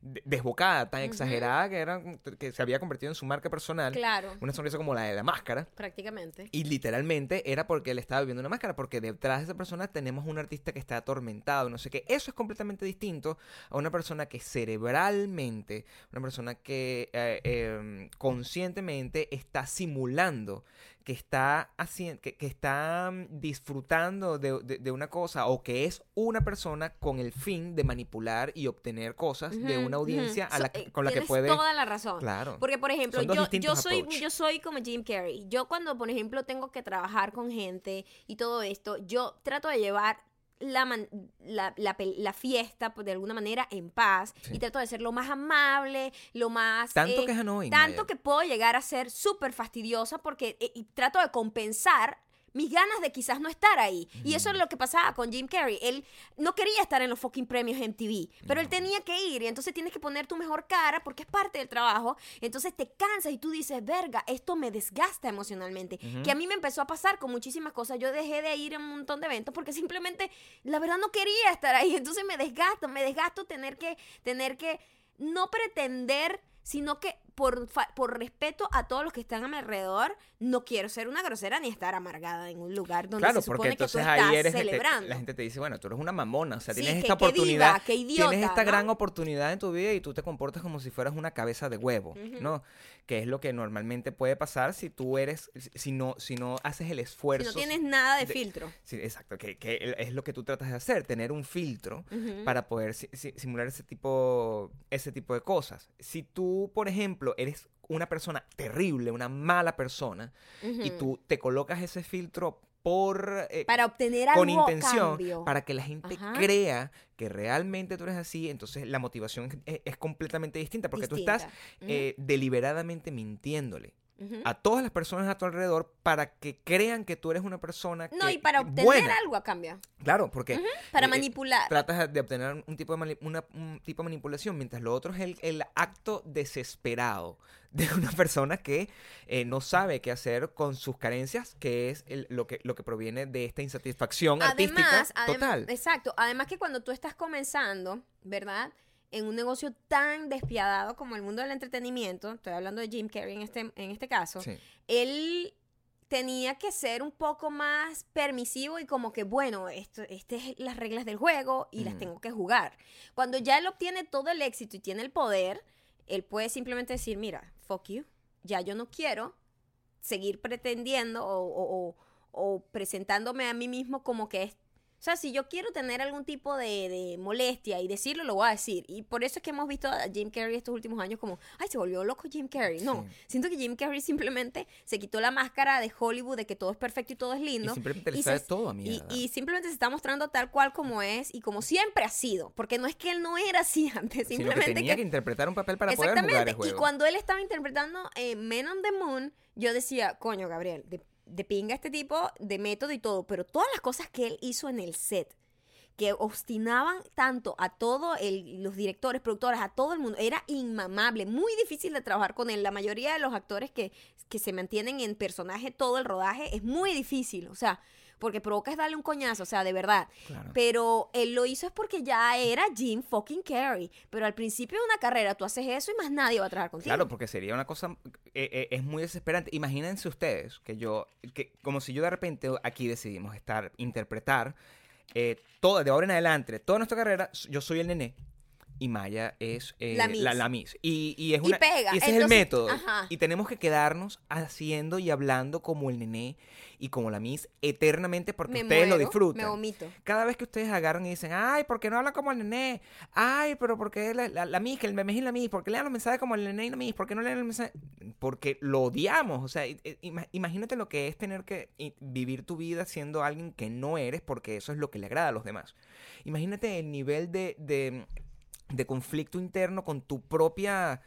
de- desbocada, tan exagerada que, era, que se había convertido en su marca personal. Claro, Una sonrisa como la de la máscara. prácticamente. Y literalmente era porque él estaba viviendo una máscara, porque detrás de esa persona tenemos un artista que está atormentado, no sé qué. Eso es completamente distinto a una persona que cerebralmente, una persona que eh, eh, conscientemente está simulando, que está haciendo, que, que está mm, disfrutando de, de- de una cosa o que es una persona con el fin de manipular y obtener cosas de una audiencia a la So- eh, con la que puede... toda la razón. Claro. Porque, por ejemplo, yo, yo, soy, approach. yo soy como Jim Carrey. Yo cuando, por ejemplo, tengo que trabajar con gente y todo esto, yo trato de llevar la, man- la, la la fiesta, pues, de alguna manera, en paz. Sí. Y trato de ser lo más amable, lo más... Tanto eh, que es annoying, Tanto Maya. que puedo llegar a ser súper fastidiosa porque eh, y trato de compensar mis ganas de quizás no estar ahí. Y eso es lo que pasaba con Jim Carrey. Él no quería estar en los fucking premios MTV, pero él tenía que ir y entonces tienes que poner tu mejor cara porque es parte del trabajo. Entonces te cansas y tú dices, verga, esto me desgasta emocionalmente. Que a mí me empezó a pasar con muchísimas cosas. Yo dejé de ir a un montón de eventos porque simplemente, la verdad, no quería estar ahí. Entonces me desgasto, me desgasto tener que, tener que no pretender, sino que por, por respeto a todos los que están a mi alrededor, no quiero ser una grosera ni estar amargada en un lugar donde Claro, se supone porque que tú entonces estás ahí eres te- celebrando. la gente te dice, bueno, tú eres una mamona, o sea, Sí, tienes que- esta qué oportunidad, diva, qué idiota, tienes esta ¿no? gran oportunidad en tu vida y tú te comportas como si fueras una cabeza de huevo, Ujú. ¿no? Que es lo que normalmente puede pasar si tú eres, si no, si no haces el si esfuerzo. no tienes nada de, de- filtro. Sí, exacto, que, que es lo que tú tratas de hacer, tener un filtro Ujú. para poder si- si- simular ese tipo, ese tipo de cosas. Si tú, por ejemplo, eres una persona terrible, una mala persona, y tú te colocas ese filtro por eh, Para obtener con algo a intención cambio. para que la gente Ajá. crea que realmente tú eres así, entonces la motivación es, es completamente distinta porque tú estás eh, deliberadamente mintiéndole A todas las personas a tu alrededor para que crean que tú eres una persona No, que- y para obtener buena. algo a cambio. Claro, porque Para eh, manipular. tratas de obtener un tipo de, mani- una- un tipo de manipulación, mientras lo otro es el, el acto desesperado de una persona que eh, no sabe qué hacer con sus carencias, que es el- lo, que, lo que proviene de esta insatisfacción artística adem- total. exacto. Además que cuando tú estás comenzando, ¿verdad? En un negocio tan despiadado como el mundo del entretenimiento, estoy hablando de Jim Carrey en este, en este caso, Sí. él tenía que ser un poco más permisivo y como que, bueno, esto, estas es las reglas del juego y las Ujú. tengo que jugar. Cuando ya él obtiene todo el éxito y tiene el poder, él puede simplemente decir, mira, fuck you, ya yo no quiero seguir pretendiendo o, o- o- o presentándome a mí mismo como que es... O sea, si yo quiero tener algún tipo de, de molestia y decirlo, lo voy a decir. Y por eso es que hemos visto a Jim Carrey estos últimos años como, ay, se volvió loco Jim Carrey. No, Sí. siento que Jim Carrey simplemente se quitó la máscara de Hollywood de que todo es perfecto y todo es Y lindo. simplemente le y sabe todo a Y, y simplemente se está mostrando tal cual como es y como siempre ha sido. Porque no es que él no era así antes, que simplemente tenía que... que, interpretar un papel para poder jugar el juego. Y cuando él estaba interpretando eh, Men on the Moon, yo decía, coño, Gabriel, de, de pinga este tipo de método y todo, pero todas las cosas que él hizo en el set, que obstinaban tanto a todos los directores, productores, a todo el mundo, era inmamable, muy difícil de trabajar con él. La mayoría de los actores que, que se mantienen en personaje todo el rodaje es muy difícil, o sea, porque provoca es darle un coñazo, o sea, de verdad. Claro. Pero él lo hizo es porque ya era Jim fucking Carrey. Pero al principio de una carrera tú haces eso y más nadie va a trabajar contigo. Claro, porque sería una cosa, eh, eh, es muy desesperante. Imagínense ustedes que yo, que como si yo de repente aquí decidimos estar, interpretar, eh, toda, de ahora en adelante, toda nuestra carrera, yo soy el nené. Y Maya es eh, La Miss. la, la Miss. Y, y es Y una, pega, y ese es el método. ajá. Y tenemos que quedarnos haciendo y hablando como el nené y como la Miss eternamente porque me ustedes lo disfrutan. Me vomito. Cada vez que ustedes agarran y dicen, ay, ¿por qué no habla como el nené? Ay, pero ¿por qué la, la, la Miss, que el meme es la Miss? ¿Por qué leen los mensajes como el nené y la Miss? ¿Por qué no leen el mensaje? Porque lo odiamos. O sea, imagínate lo que es tener que vivir tu vida siendo alguien que no eres porque eso es lo que le agrada a los demás. Imagínate el nivel de, de, de conflicto interno con tu propia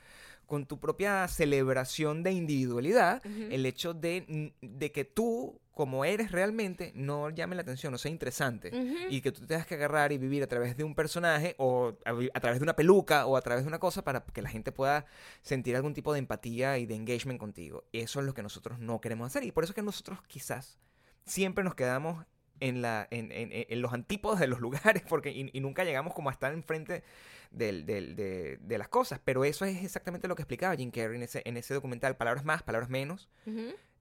con tu propia celebración de individualidad, el hecho de, de que tú, como eres realmente, no llame la atención, no sea interesante. Y que tú tengas que agarrar y vivir a través de un personaje o a, través de una peluca o a través de una cosa para que la gente pueda sentir algún tipo de empatía y de engagement contigo. Eso es lo que nosotros no queremos hacer. Y por eso es que nosotros quizás siempre nos quedamos en, la, en, en- en los antípodos de los lugares porque, y, y nunca llegamos como a estar enfrente del- del- de, de las cosas. Pero eso es exactamente lo que explicaba Jim Carrey en ese, en ese documental. Palabras más, palabras menos.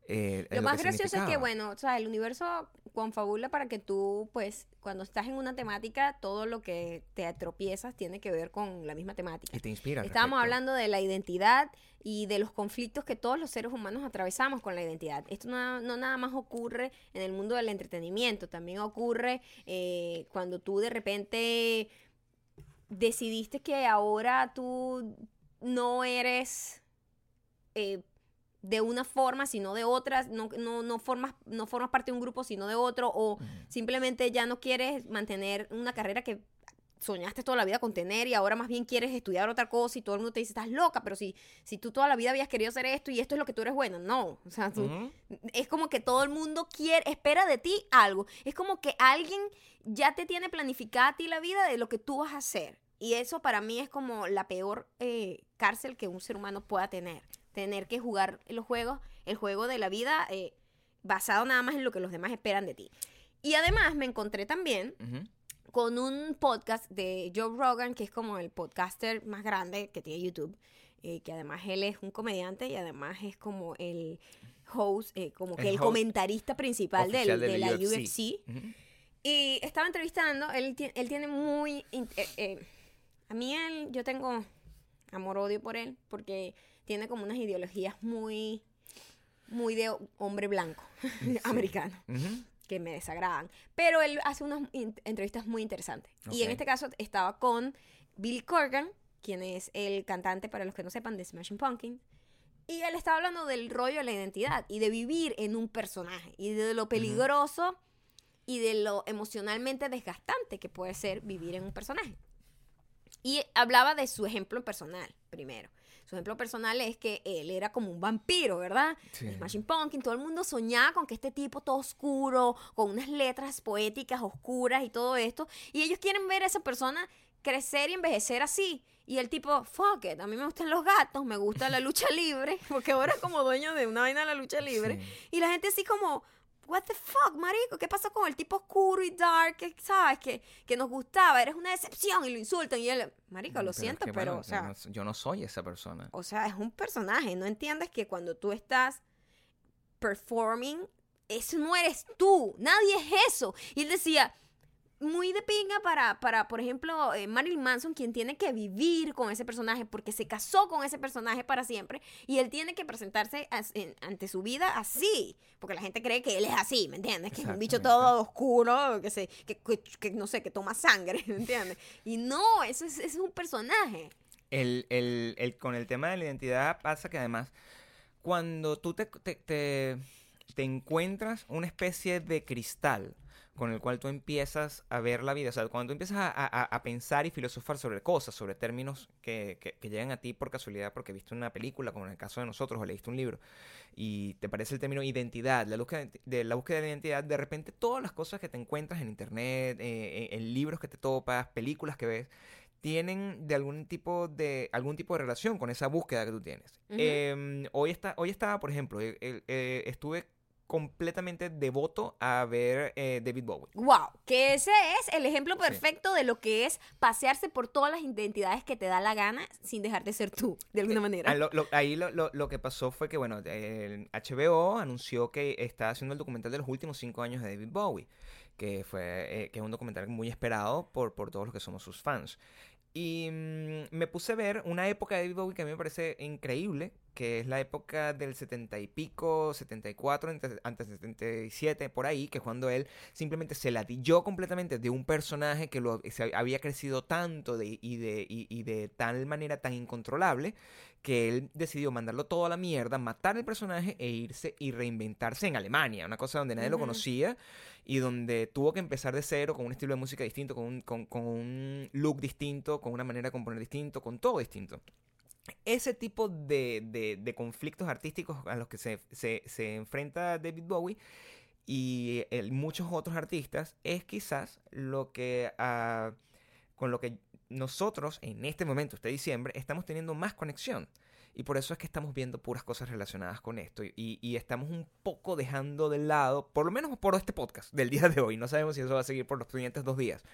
Eh, Lo más gracioso es que, bueno, o sea, el universo confabula para que tú, pues, cuando estás en una temática, todo lo que te tropiezas tiene que ver con la misma temática. Y te inspira. Estábamos hablando de la identidad y de los conflictos que todos los seres humanos atravesamos con la identidad. Esto no, no nada más ocurre en el mundo del entretenimiento, también ocurre eh, cuando tú de repente decidiste que ahora tú no eres eh, de una forma, sino de otra, no, no, no, formas, no formas parte de un grupo, sino de otro, o simplemente ya no quieres mantener una carrera que soñaste toda la vida con tener y ahora más bien quieres estudiar otra cosa y todo el mundo te dice, estás loca, pero si, si tú toda la vida habías querido hacer esto y esto es lo que tú eres bueno, no, o sea, tú, es como que todo el mundo quiere, espera de ti algo, es como que alguien ya te tiene planificada a ti la vida de lo que tú vas a hacer. Y eso para mí es como la peor eh, cárcel que un ser humano pueda tener, tener que jugar los juegos, el juego de la vida eh, basado nada más en lo que los demás esperan de ti. Y además me encontré también. Con un podcast de Joe Rogan, que es como el podcaster más grande que tiene YouTube, eh, que además él es un comediante y además es como el host, eh, como que El comentarista principal del- de, la UFC. UFC. Y estaba entrevistando, él, él tiene muy... eh, a mí él, yo tengo amor-odio por él, porque tiene como unas ideologías muy, muy de hombre blanco americano Ujú. Que me desagradan. Pero él hace unas entrevistas muy interesantes. Y en este caso estaba con Bill Corgan, quien es el cantante, para los que no sepan, de Smashing Pumpkins. Y él estaba hablando del rollo de la identidad y de vivir en un personaje y de lo peligroso y de lo emocionalmente desgastante que puede ser vivir en un personaje. Y hablaba de su ejemplo personal, primero. Su ejemplo personal es que él era como un vampiro, ¿verdad? Sí. Smashing Pumpkins, todo el mundo soñaba con que este tipo todo oscuro, con unas letras poéticas oscuras y todo esto. Y ellos quieren ver a esa persona crecer y envejecer así. Y el tipo, fuck it, a mí me gustan los gatos, me gusta la lucha libre, porque ahora es como dueño de una vaina de la lucha libre. Sí. Y la gente así como, what the fuck, marico, ¿qué pasó con el tipo oscuro y dark, que, sabes, que, que nos gustaba? Eres una decepción y lo insultan. Y él, marico, lo siento, que, pero, bueno, o sea, yo no, yo no soy esa persona. o sea, es un personaje. No entiendes que cuando tú estás performing, eso no eres tú. Nadie es eso. Y él decía, muy de pinga para, para por ejemplo, eh, Marilyn Manson, quien tiene que vivir con ese personaje porque se casó con ese personaje para siempre y él tiene que presentarse as- en- ante su vida así, porque la gente cree que él es así, ¿me entiendes? Que es un bicho todo oscuro, que, se, que, que- que no sé, que toma sangre, ¿me entiendes? Y no, eso es, es un personaje. El, el- el- con el tema de la identidad pasa que además, cuando tú te, te, te- te encuentras una especie de cristal con el cual tú empiezas a ver la vida, o sea, cuando tú empiezas a, a- a pensar y filosofar sobre cosas, sobre términos que, que- que llegan a ti por casualidad porque viste una película, como en el caso de nosotros, o leíste un libro, y te parece el término identidad, la búsqueda de, la búsqueda de la identidad, de repente todas las cosas que te encuentras en internet, eh, en, en libros que te topas, películas que ves, tienen de algún tipo de algún tipo de relación con esa búsqueda que tú tienes. Eh, hoy está hoy estaba, por ejemplo, eh, eh, eh, estuve completamente devoto a ver eh, David Bowie. Wow, que ese es el ejemplo Sí. perfecto de lo que es pasearse por todas las identidades que te da la gana sin dejar de ser tú, de alguna manera. Ah, lo- lo- ahí lo, lo- lo que pasó fue que, bueno, el HBO anunció que está haciendo el documental de los últimos cinco años de David Bowie, que fue eh, que es un documental muy esperado por, por todos los que somos sus fans. Y mm, me puse a ver una época de David Bowie que a mí me parece increíble, que es la época del 70 y pico, 74, antes, antes del 77, por ahí, que es cuando él simplemente se latilló completamente de un personaje que lo, se había crecido tanto de- y, de, y, y de tal manera tan incontrolable que él decidió mandarlo todo a la mierda, matar el personaje e irse y reinventarse en Alemania, una cosa donde nadie lo conocía y donde tuvo que empezar de cero con un estilo de música distinto, con un, con, con un look distinto, con una manera de componer distinto, con todo distinto. ese tipo de, de- de conflictos artísticos a los que se, se- se enfrenta David Bowie y el- muchos otros artistas es quizás lo que ah, con lo que nosotros en este momento, este diciembre, estamos teniendo más conexión. Y por eso es que estamos viendo puras cosas relacionadas con esto. Y, y estamos un poco dejando de lado, por lo menos por este podcast del día de hoy, no sabemos si eso va a seguir por los siguientes dos días,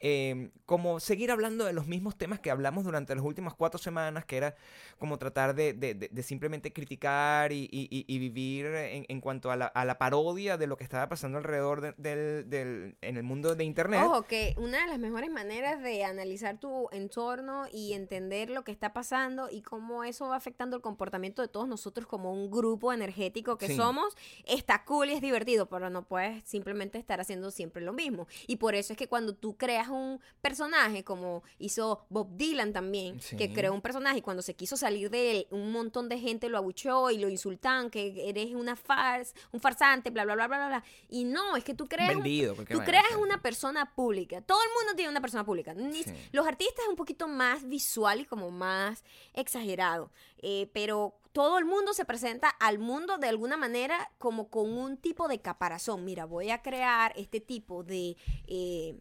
eh, como seguir hablando de los mismos temas que hablamos durante las últimas cuatro semanas, que era como tratar de, de- de- de simplemente criticar y, y- y- vivir en, en cuanto a la, a la parodia de lo que estaba pasando alrededor de- del, del- en el mundo de Internet. Ojo, que una de las mejores maneras de analizar tu entorno y entender lo que está pasando y cómo eso va afectando el comportamiento de todos nosotros como un grupo energético que Sí. somos, está cool y es divertido, pero no puedes simplemente estar haciendo siempre lo mismo. Y por eso es que cuando tú creas un personaje, como hizo Bob Dylan también, que creó un personaje y cuando se quiso salir de él, un montón de gente lo abucheó y lo insultan, que eres una farsa, un farsante, bla, bla, bla, bla, bla. Y no, es que tú creas un Vendido. cualquier Tú creas una persona pública. Todo el mundo tiene una persona pública. Sí. Los artistas es un poquito más visual y como más exagerado. Eh, pero todo el mundo se presenta al mundo de alguna manera como con un tipo de caparazón. Mira, voy a crear este tipo de eh,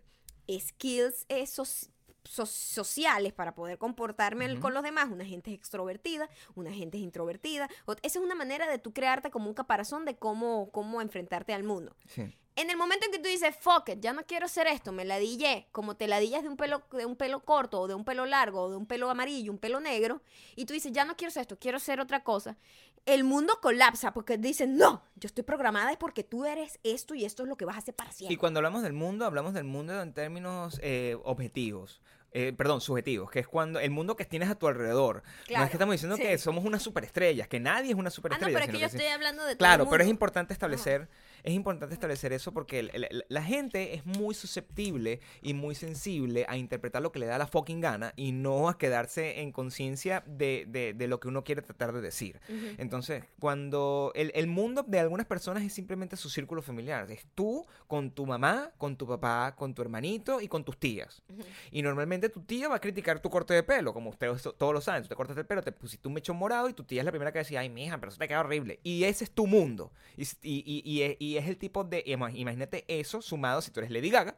skills eh, soci- so- sociales para poder comportarme con los demás. Una gente es extrovertida, una gente es introvertida. Esa es una manera de tú crearte como un caparazón de cómo, cómo enfrentarte al mundo. Sí. En el momento en que tú dices, fuck it, ya no quiero hacer esto, me ladillé, como te ladillas de un pelo, de un pelo corto, o de un pelo largo, o de un pelo amarillo, un pelo negro, y tú dices, ya no quiero hacer esto, quiero hacer otra cosa, el mundo colapsa porque dicen, no, yo estoy programada es porque tú eres esto y esto es lo que vas a hacer para Y siempre. cuando hablamos del mundo, hablamos del mundo en términos eh, objetivos. Eh, perdón, subjetivos, que es cuando el mundo que tienes a tu alrededor. no es Claro, que estamos diciendo sí. que somos unas superestrellas, que nadie es una Ah, superestrella. no, pero es sino que yo sí- estoy hablando de todo Claro, pero es importante establecer, es importante establecer eso porque el- el- la gente es muy susceptible y muy sensible a interpretar lo que le da la fucking gana y no a quedarse en conciencia de, de- de lo que uno quiere tratar de decir. Ujú. Entonces, cuando el, el mundo de algunas personas es simplemente su círculo familiar, es tú con tu mamá, con tu papá, con tu hermanito y con tus tías. Ujú. Y normalmente tu tía va a criticar tu corte de pelo, como ustedes to- todos lo saben. Tú te cortas el pelo, te pusiste un mechón morado y tu tía es la primera que decía, ay, mija, pero eso te queda horrible. Y ese es tu mundo. Y, y- y- y y es el tipo de. ima- Imagínate eso sumado si tú eres Lady Gaga,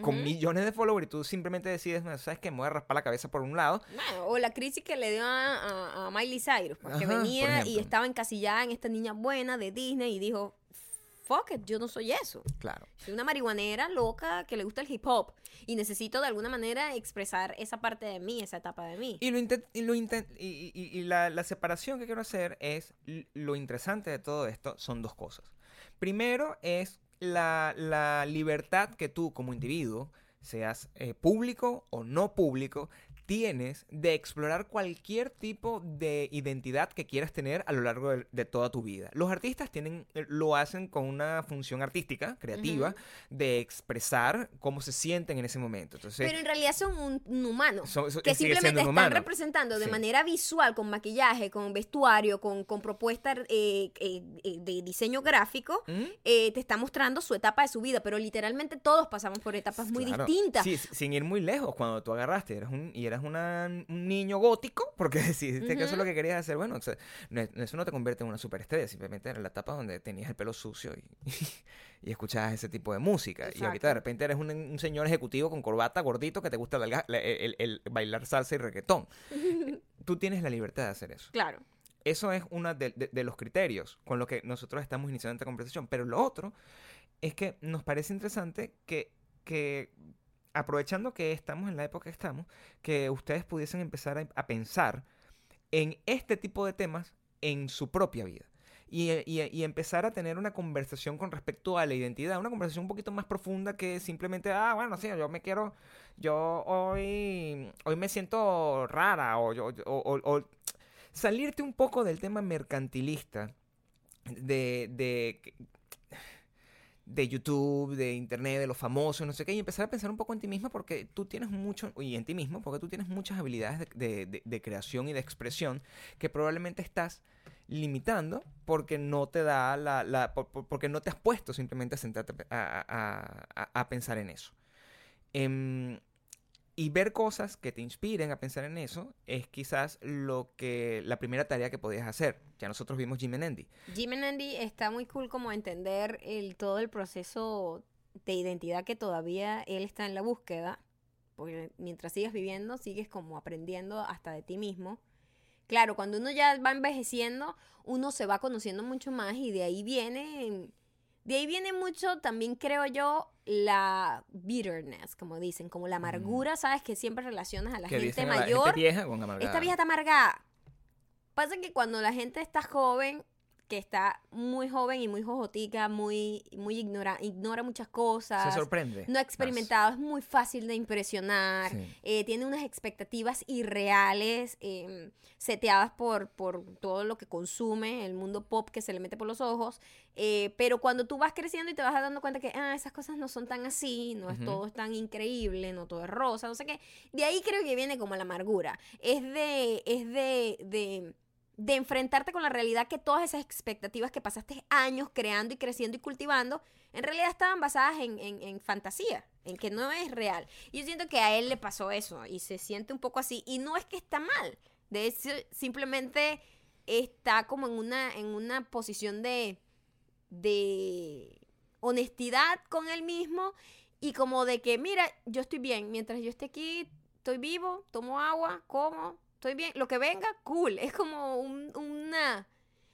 con Ujú. millones de followers y tú simplemente decides, "No, ¿sabes qué? Me voy a raspar la cabeza por un lado. Bueno, o la crisis que le dio a, a- a Miley Cyrus, pues, que Ajá, por venía y ejemplo. estaba encasillada en esta niña buena de Disney y dijo, fuck it, yo no soy eso. Claro. Soy una marihuanera loca que le gusta el hip hop y necesito de alguna manera expresar esa parte de mí, esa etapa de mí. Y, lo y, lo y, y- y la, la separación que quiero hacer es lo interesante de todo esto son dos cosas. Primero es la, la libertad que tú como individuo, seas eh, público o no público, tienes de explorar cualquier tipo de identidad que quieras tener a lo largo de, de toda tu vida. Los artistas tienen, eh, lo hacen con una función artística, creativa, de expresar cómo se sienten en ese momento. Entonces, Pero en realidad son un, un humano. son- son- que simplemente están humano. representando de Sí. manera visual, con maquillaje, con vestuario, con, con propuesta eh, eh, de diseño gráfico, ¿Mm? eh, te está mostrando su etapa de su vida, pero literalmente todos pasamos por etapas muy distintas. Sí, sin ir muy lejos, cuando tú agarraste eras un, y eras una- un niño gótico, porque decidiste que eso es lo que querías hacer, bueno, o sea, no es- eso no te convierte en una superestrella, simplemente era la etapa donde tenías el pelo sucio y, y escuchabas ese tipo de música. Y ahorita de repente eres un, un señor ejecutivo con corbata, gordito, que te gusta el, el- el- el bailar salsa y reggaetón. tú tienes la libertad de hacer eso. Claro. Eso es uno de, de- de los criterios con los que nosotros estamos iniciando esta conversación. Pero lo otro es que nos parece interesante que, que aprovechando que estamos en la época que estamos, que ustedes pudiesen empezar a, pensar en este tipo de temas en su propia vida. Y, y- y empezar a tener una conversación con respecto a la identidad, una conversación un poquito más profunda que simplemente, ah, bueno, sí, yo me quiero, yo hoy, hoy me siento rara, o, o- salirte un poco del tema mercantilista de, de YouTube, de Internet, de los famosos, no sé qué, y empezar a pensar un poco en ti misma porque tú tienes mucho, y en ti mismo, porque tú tienes muchas habilidades de, de- creación y de expresión que probablemente estás limitando porque no te da la, la- por- por- porque no te has puesto simplemente a sentarte a- a pensar en eso. Em, y ver cosas que te inspiren a pensar en eso es quizás lo que la primera tarea que podías hacer. Ya nosotros vimos Jim and Andy. Jim and Andy está muy cool como entender el, todo el proceso de identidad que todavía él está en la búsqueda. Porque mientras sigues viviendo, sigues como aprendiendo hasta de ti mismo. Claro, cuando uno ya va envejeciendo, uno se va conociendo mucho más y de ahí viene de ahí viene mucho, también creo yo, la bitterness, como dicen, como la amargura, ¿sabes? Que siempre relacionas a la gente mayor. La vieja con amargada. Esta vieja está amargada. Pasa que cuando la gente está joven, que está muy joven y muy jojotica, muy, muy ignora, ignora muchas cosas. Se sorprende. No ha experimentado, es muy fácil de impresionar. Eh, tiene unas expectativas irreales, em, seteadas por, por todo lo que consume, el mundo pop que se le mete por los ojos. Eh, pero cuando tú vas creciendo y te vas dando cuenta que ah, esas cosas no son tan así, no es todo tan increíble, no todo es rosa, no sé qué. De ahí creo que viene como la amargura. Es de. Es de, de de enfrentarte con la realidad que todas esas expectativas que pasaste años creando y creciendo y cultivando, en realidad estaban basadas en, fantasía, en que no es real. Y yo siento que a él le pasó eso y se siente un poco así. Y no es que está mal, de hecho, simplemente está como en una, en una posición de, de honestidad con él mismo y como de que, mira, yo estoy bien, mientras yo esté aquí, estoy vivo, tomo agua, como, estoy bien, lo que venga, cool. Es como una...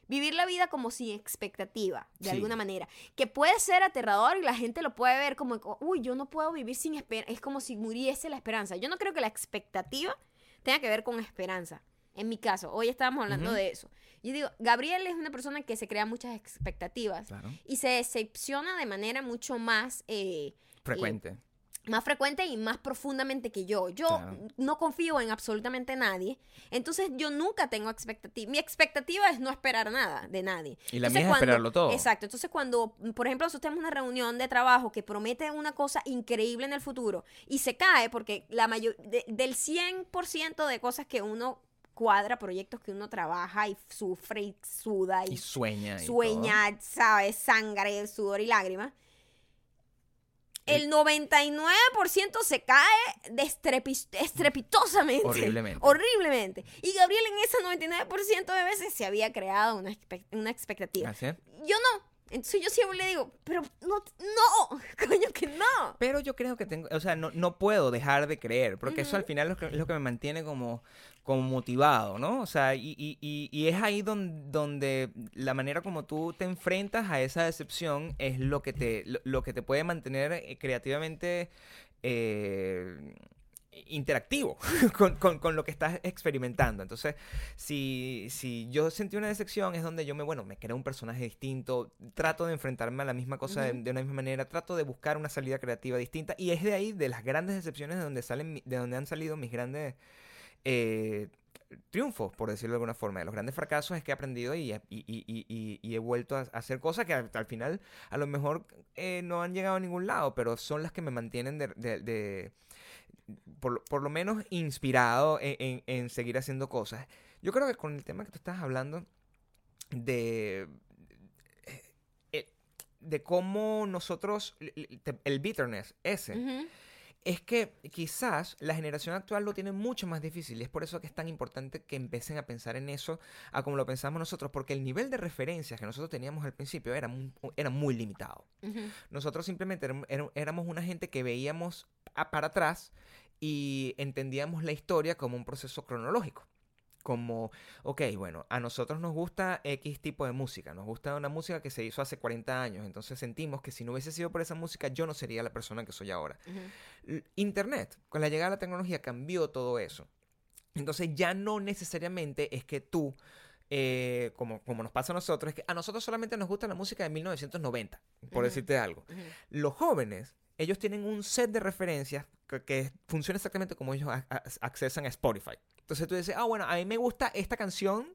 Vivir la vida como sin expectativa, de alguna manera. Que puede ser aterrador y la gente lo puede ver como, uy, yo no puedo vivir sin esperanza. Es como si muriese la esperanza. Yo no creo que la expectativa tenga que ver con esperanza. En mi caso, hoy estábamos hablando de eso. Yo digo, Gabriel es una persona que se crea muchas expectativas y se decepciona de manera mucho más... Eh, Frecuente más frecuente y más profundamente que yo. Yo no confío en absolutamente nadie. Entonces yo nunca tengo expectativa. Mi expectativa es no esperar nada de nadie. Y la mía es esperarlo todo. Exacto. Entonces cuando, por ejemplo, nosotros tenemos una reunión de trabajo que promete una cosa increíble en el futuro y se cae porque la mayor, del 100% de cosas que uno cuadra, proyectos que uno trabaja y sufre y suda y, sueña. sueña, ¿sabes? Sangre, sudor y lágrimas el 99% se cae estrepitosamente. Horriblemente. Horriblemente. Y Gabriel en ese 99% de veces se había creado una, una expectativa. ¿Ah, Yo no. Entonces yo siempre le digo, pero no, no, coño que no. Pero yo creo que tengo, o sea, no, no puedo dejar de creer, porque eso al final es lo que, me mantiene como, como motivado, ¿no? O sea, y, y, y, es ahí donde, donde, la manera como tú te enfrentas a esa decepción es lo que te, lo que te puede mantener eh, creativamente eh, interactivo con, lo que estás experimentando. Entonces, si, si yo sentí una decepción, es donde yo me, bueno, me creo un personaje distinto, trato de enfrentarme a la misma cosa de, una misma manera, trato de buscar una salida creativa distinta, y es de ahí, de las grandes decepciones, de donde, salen, de donde han salido mis grandes... Eh, triunfos, por decirlo de alguna forma. De los grandes fracasos es que he aprendido y, he vuelto a, hacer cosas que al, final a lo mejor eh, no han llegado a ningún lado, pero son las que me mantienen de, por, lo menos inspirado en, seguir haciendo cosas. Yo creo que con el tema que tú estás hablando de, eh, de cómo nosotros, el bitterness ese, es que quizás la generación actual lo tiene mucho más difícil y es por eso que es tan importante que empiecen a pensar en eso a como lo pensamos nosotros, porque el nivel de referencias que nosotros teníamos al principio era muy, era muy limitado. Nosotros simplemente éramos una gente que veíamos para atrás y entendíamos la historia como un proceso cronológico como, ok, bueno, a nosotros nos gusta X tipo de música, nos gusta una música que se hizo hace 40 años, entonces sentimos que si no hubiese sido por esa música yo no sería la persona que soy ahora. Internet, con la llegada de la tecnología cambió todo eso. Entonces ya no necesariamente es que tú eh, como, como nos pasa a nosotros, es que a nosotros solamente nos gusta la música de 1990, por decirte algo. Los jóvenes, ellos tienen un set de referencias que, funciona exactamente como ellos accesan a Spotify. Entonces tú dices, ah, bueno, a mí me gusta esta canción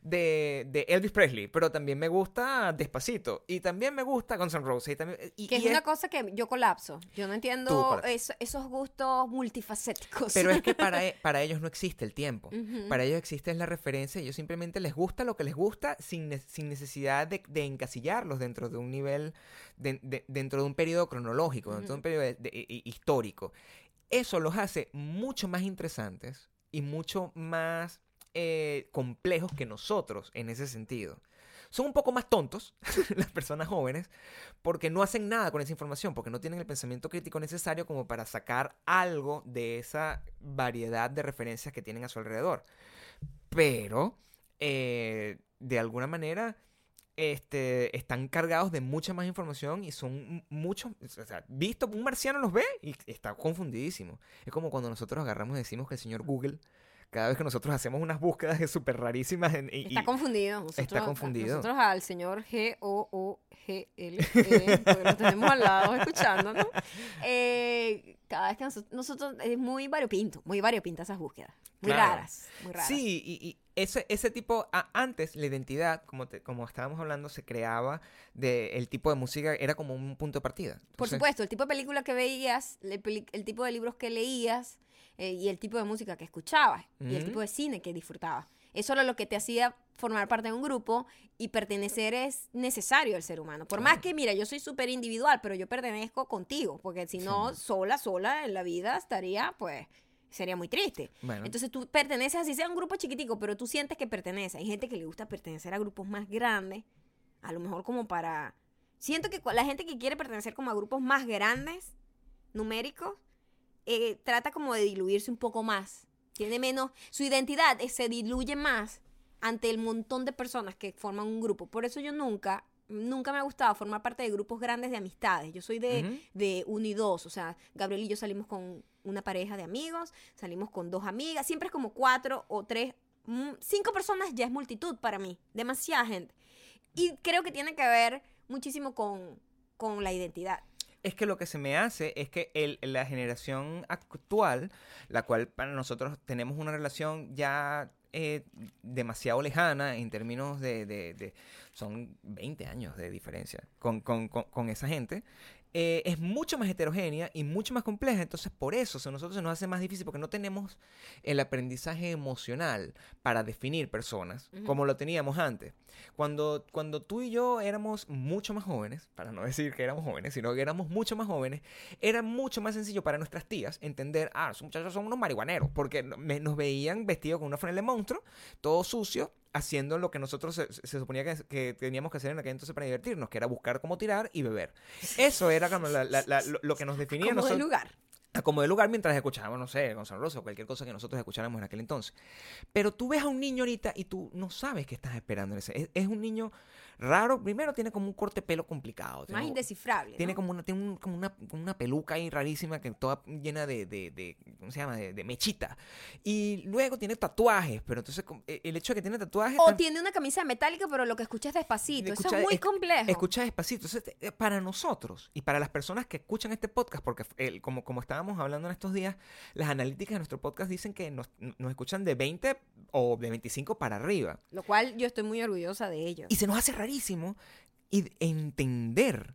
de, Elvis Presley, pero también me gusta Despacito. Y también me gusta Guns N' Roses. Y también, y, que es una cosa que yo colapso. Yo no entiendo esos gustos multifacéticos. Pero es que para, e, para ellos no existe el tiempo. Para ellos existe la referencia. Ellos simplemente les gusta lo que les gusta sin, sin necesidad de, encasillarlos dentro de un nivel, dentro de un periodo cronológico, dentro de un periodo histórico. Eso los hace mucho más interesantes y mucho más eh, complejos que nosotros en ese sentido. Son un poco más tontos las personas jóvenes porque no hacen nada con esa información, porque no tienen el pensamiento crítico necesario como para sacar algo de esa variedad de referencias que tienen a su alrededor. Pero, eh, de alguna manera, este, están cargados de mucha más información y son muchos, o sea, visto, un marciano los ve y está confundidísimo. Es como cuando nosotros agarramos y decimos que el señor Google cada vez que nosotros hacemos unas búsquedas es súper rarísimas. y, está confundido. está confundido. Nosotros al señor G-O-O-G-L, e, porque lo tenemos al lado escuchando, ¿no? Eh, cada vez que nosotros, es muy variopinto, muy variopinta esas búsquedas. Muy raras, muy raras. Sí, y, ese, ese tipo, antes la identidad, como, como estábamos hablando, se creaba de el tipo de música, era como un punto de partida. Por supuesto, el tipo de película que veías, el tipo de libros que leías, eh, y el tipo de música que escuchabas y el tipo de cine que disfrutabas. Eso era lo que te hacía formar parte de un grupo y pertenecer es necesario al ser humano. Por más que, mira, yo soy súper individual, pero yo pertenezco contigo, porque si no, sola, sola en la vida estaría, pues, sería muy triste. Entonces tú perteneces, así sea un grupo chiquitico, pero tú sientes que pertenece. Hay gente que le gusta pertenecer a grupos más grandes, a lo mejor como para... Siento que la gente que quiere pertenecer como a grupos más grandes, numéricos, eh, trata como de diluirse un poco más. Tiene menos, su identidad eh, se diluye más ante el montón de personas que forman un grupo. Por eso yo nunca, nunca me ha gustado formar parte de grupos grandes de amistades. Yo soy de, de uno y dos. O sea, Gabriel y yo salimos con una pareja de amigos, salimos con dos amigas. Siempre es como cuatro o tres, mm, cinco personas ya es multitud para mí. Demasiada gente. Y creo que tiene que ver muchísimo con, con la identidad es que lo que se me hace es que el, la generación actual, la cual para nosotros tenemos una relación ya eh, demasiado lejana en términos de, de, son 20 años de diferencia con, con, con esa gente, eh, es mucho más heterogénea y mucho más compleja. Entonces, por eso a nosotros se nos hace más difícil porque no tenemos el aprendizaje emocional para definir personas como lo teníamos antes. Cuando, cuando tú y yo éramos mucho más jóvenes, para no decir que éramos jóvenes, sino que éramos mucho más jóvenes, era mucho más sencillo para nuestras tías entender, ah, esos muchachos son unos marihuaneros, porque nos veían vestidos con una franela de monstruo, todo sucio, haciendo lo que nosotros se, suponía que, teníamos que hacer en aquel entonces para divertirnos, que era buscar cómo tirar y beber. Eso era como lo, que nos definía. Como de lugar. Como de lugar mientras escuchábamos, no sé, Gonzalo Rosso o cualquier cosa que nosotros escucháramos en aquel entonces. Pero tú ves a un niño ahorita y tú no sabes qué estás esperando. ese. es un niño raro. Primero tiene como un corte pelo complicado. Más indescifrable. Tiene como, una, tiene como, una, una, peluca ahí rarísima que toda llena de, de, de ¿cómo se llama? De, mechita. Y luego tiene tatuajes, pero entonces e, el hecho de que tiene tatuajes... O tiene una camisa metálica, pero lo que escucha es despacito. Eso es muy complejo. Escucha despacito. Entonces, eh, para nosotros y para las personas que escuchan este podcast, porque como, como estábamos hablando en estos días, las analíticas de nuestro podcast dicen que nos, nos escuchan de 20 o de 25 para arriba. Lo cual yo estoy muy orgullosa de ello. Y se nos hace rarísimo y entender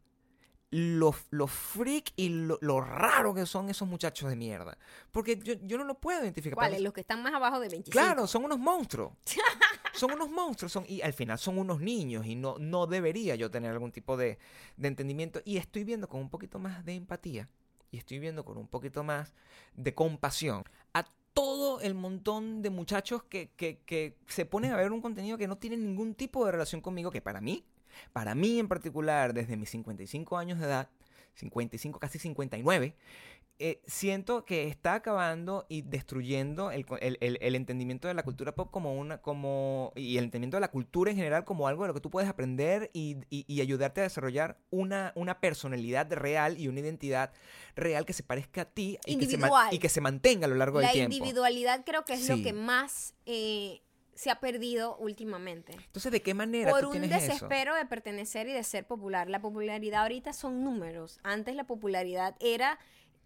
lo, lo freak y lo, raro que son esos muchachos de mierda. Porque yo, yo no lo puedo identificar. ¿Cuáles? Los que están más abajo de 25. Claro, son unos monstruos. son unos monstruos. Son, y al final son unos niños y no, no debería yo tener algún tipo de, de entendimiento. Y estoy viendo con un poquito más de empatía y estoy viendo con un poquito más de compasión todo el montón de muchachos que, que, se ponen a ver un contenido que no tiene ningún tipo de relación conmigo, que para mí, para mí en particular, desde mis 55 años de edad, 55, casi 59, eh, siento que está acabando y destruyendo el, entendimiento de la cultura pop como una, como, y el entendimiento de la cultura en general como algo de lo que tú puedes aprender y, ayudarte a desarrollar una, una personalidad real y una identidad real que se parezca a ti y, que se, y que se, mantenga a lo largo del tiempo. La individualidad creo que es lo que más... Eh, se ha perdido últimamente. Entonces, ¿de qué manera? Por un desespero de pertenecer y de ser popular. La popularidad ahorita son números. Antes la popularidad era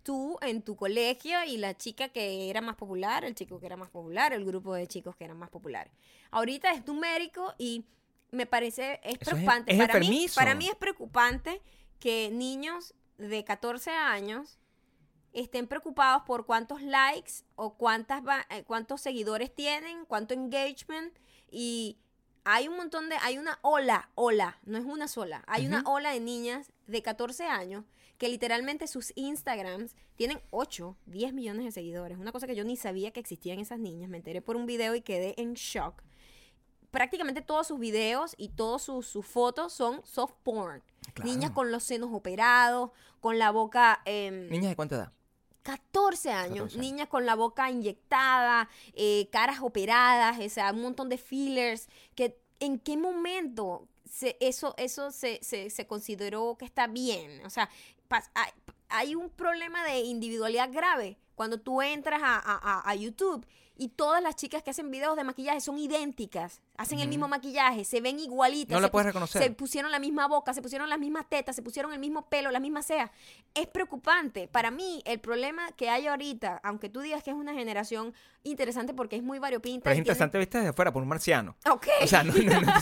tú en tu colegio y la chica que era más popular, el chico que era más popular, el grupo de chicos que eran más populares. Ahorita es numérico y me parece es preocupante. para, mí, para mí es preocupante que niños de 14 años estén preocupados por cuántos likes o cuántas eh, cuántos seguidores tienen, cuánto engagement y hay un montón de hay una ola, ola, no es una sola, hay una ola de niñas de 14 años que literalmente sus Instagrams tienen 8, 10 millones de seguidores. Una cosa que yo ni sabía que existían esas niñas. Me enteré por un video y quedé en shock. Prácticamente todos sus videos y todas sus, sus fotos son soft porn. Claro. Niñas con los senos operados, con la boca... em, ¿Niñas de cuánta edad? 14 años, 14 años. niñas con la boca inyectada, eh, caras operadas, o sea, un montón de fillers, que en qué momento se, eso, eso se, se, se consideró que está bien. O sea, hay, un problema de individualidad grave cuando tú entras a- a- a YouTube y todas las chicas que hacen videos de maquillaje son idénticas, hacen el Ujú. mismo maquillaje, se ven igualitas. No la puedes reconocer. Se pusieron la misma boca, se pusieron las mismas tetas, se pusieron el mismo pelo, la misma ceja. Es preocupante. Para mí, el problema que hay ahorita, aunque tú digas que es una generación interesante porque es muy variopinta. Pero es y tiene- interesante vista desde afuera por un marciano. Ok. O sea, no, no, no,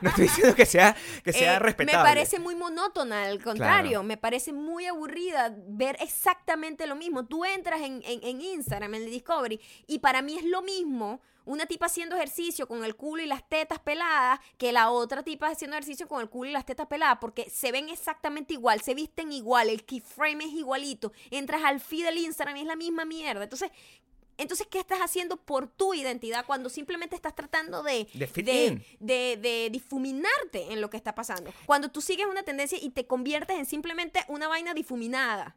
no estoy diciendo que sea, que sea Eh, respetable. Me parece muy monótona, al contrario, Claro. me parece muy aburrida ver exactamente lo mismo. Tú entras en, en- en Instagram, en el Discovery, y para mí es lo mismo una tipa haciendo ejercicio con el culo y las tetas peladas que la otra tipa haciendo ejercicio con el culo y las tetas peladas, porque se ven exactamente igual, se visten igual, el keyframe es igualito, entras al feed del Instagram y es la misma mierda. Entonces, entonces, ¿qué estás haciendo por tu identidad cuando simplemente estás tratando de, De de difuminarte en lo que está pasando? Cuando tú sigues una tendencia y te conviertes en simplemente una vaina difuminada.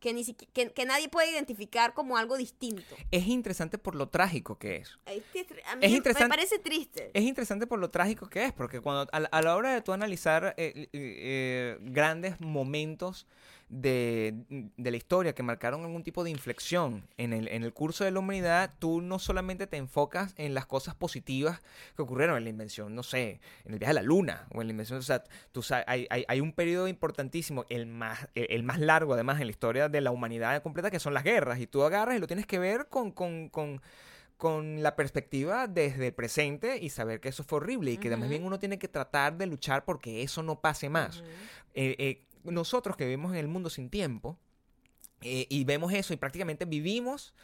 Que, ni siqui- que, que nadie puede identificar como algo distinto. Es interesante por lo trágico que es. A mí Es me- interesante- me parece triste. Es interesante por lo trágico que es, porque cuando a la, a la hora de tú analizar eh, eh, eh, grandes momentos de, de la historia que marcaron algún tipo de inflexión en el, en el curso de la humanidad, tú no solamente te enfocas en las cosas positivas que ocurrieron en la invención, no sé, en el viaje a la luna o en la invención, o sea, tú hay, hay, hay un periodo importantísimo, el más, el, el más largo además en la historia de la humanidad completa, que son las guerras, y tú agarras y lo tienes que ver con... con, con con la perspectiva desde el presente y saber que eso fue horrible y que más Ujú. bien uno tiene que tratar de luchar porque eso no pase más. Eh, eh, nosotros que vivimos en el mundo sin tiempo eh, y vemos eso y prácticamente vivimos,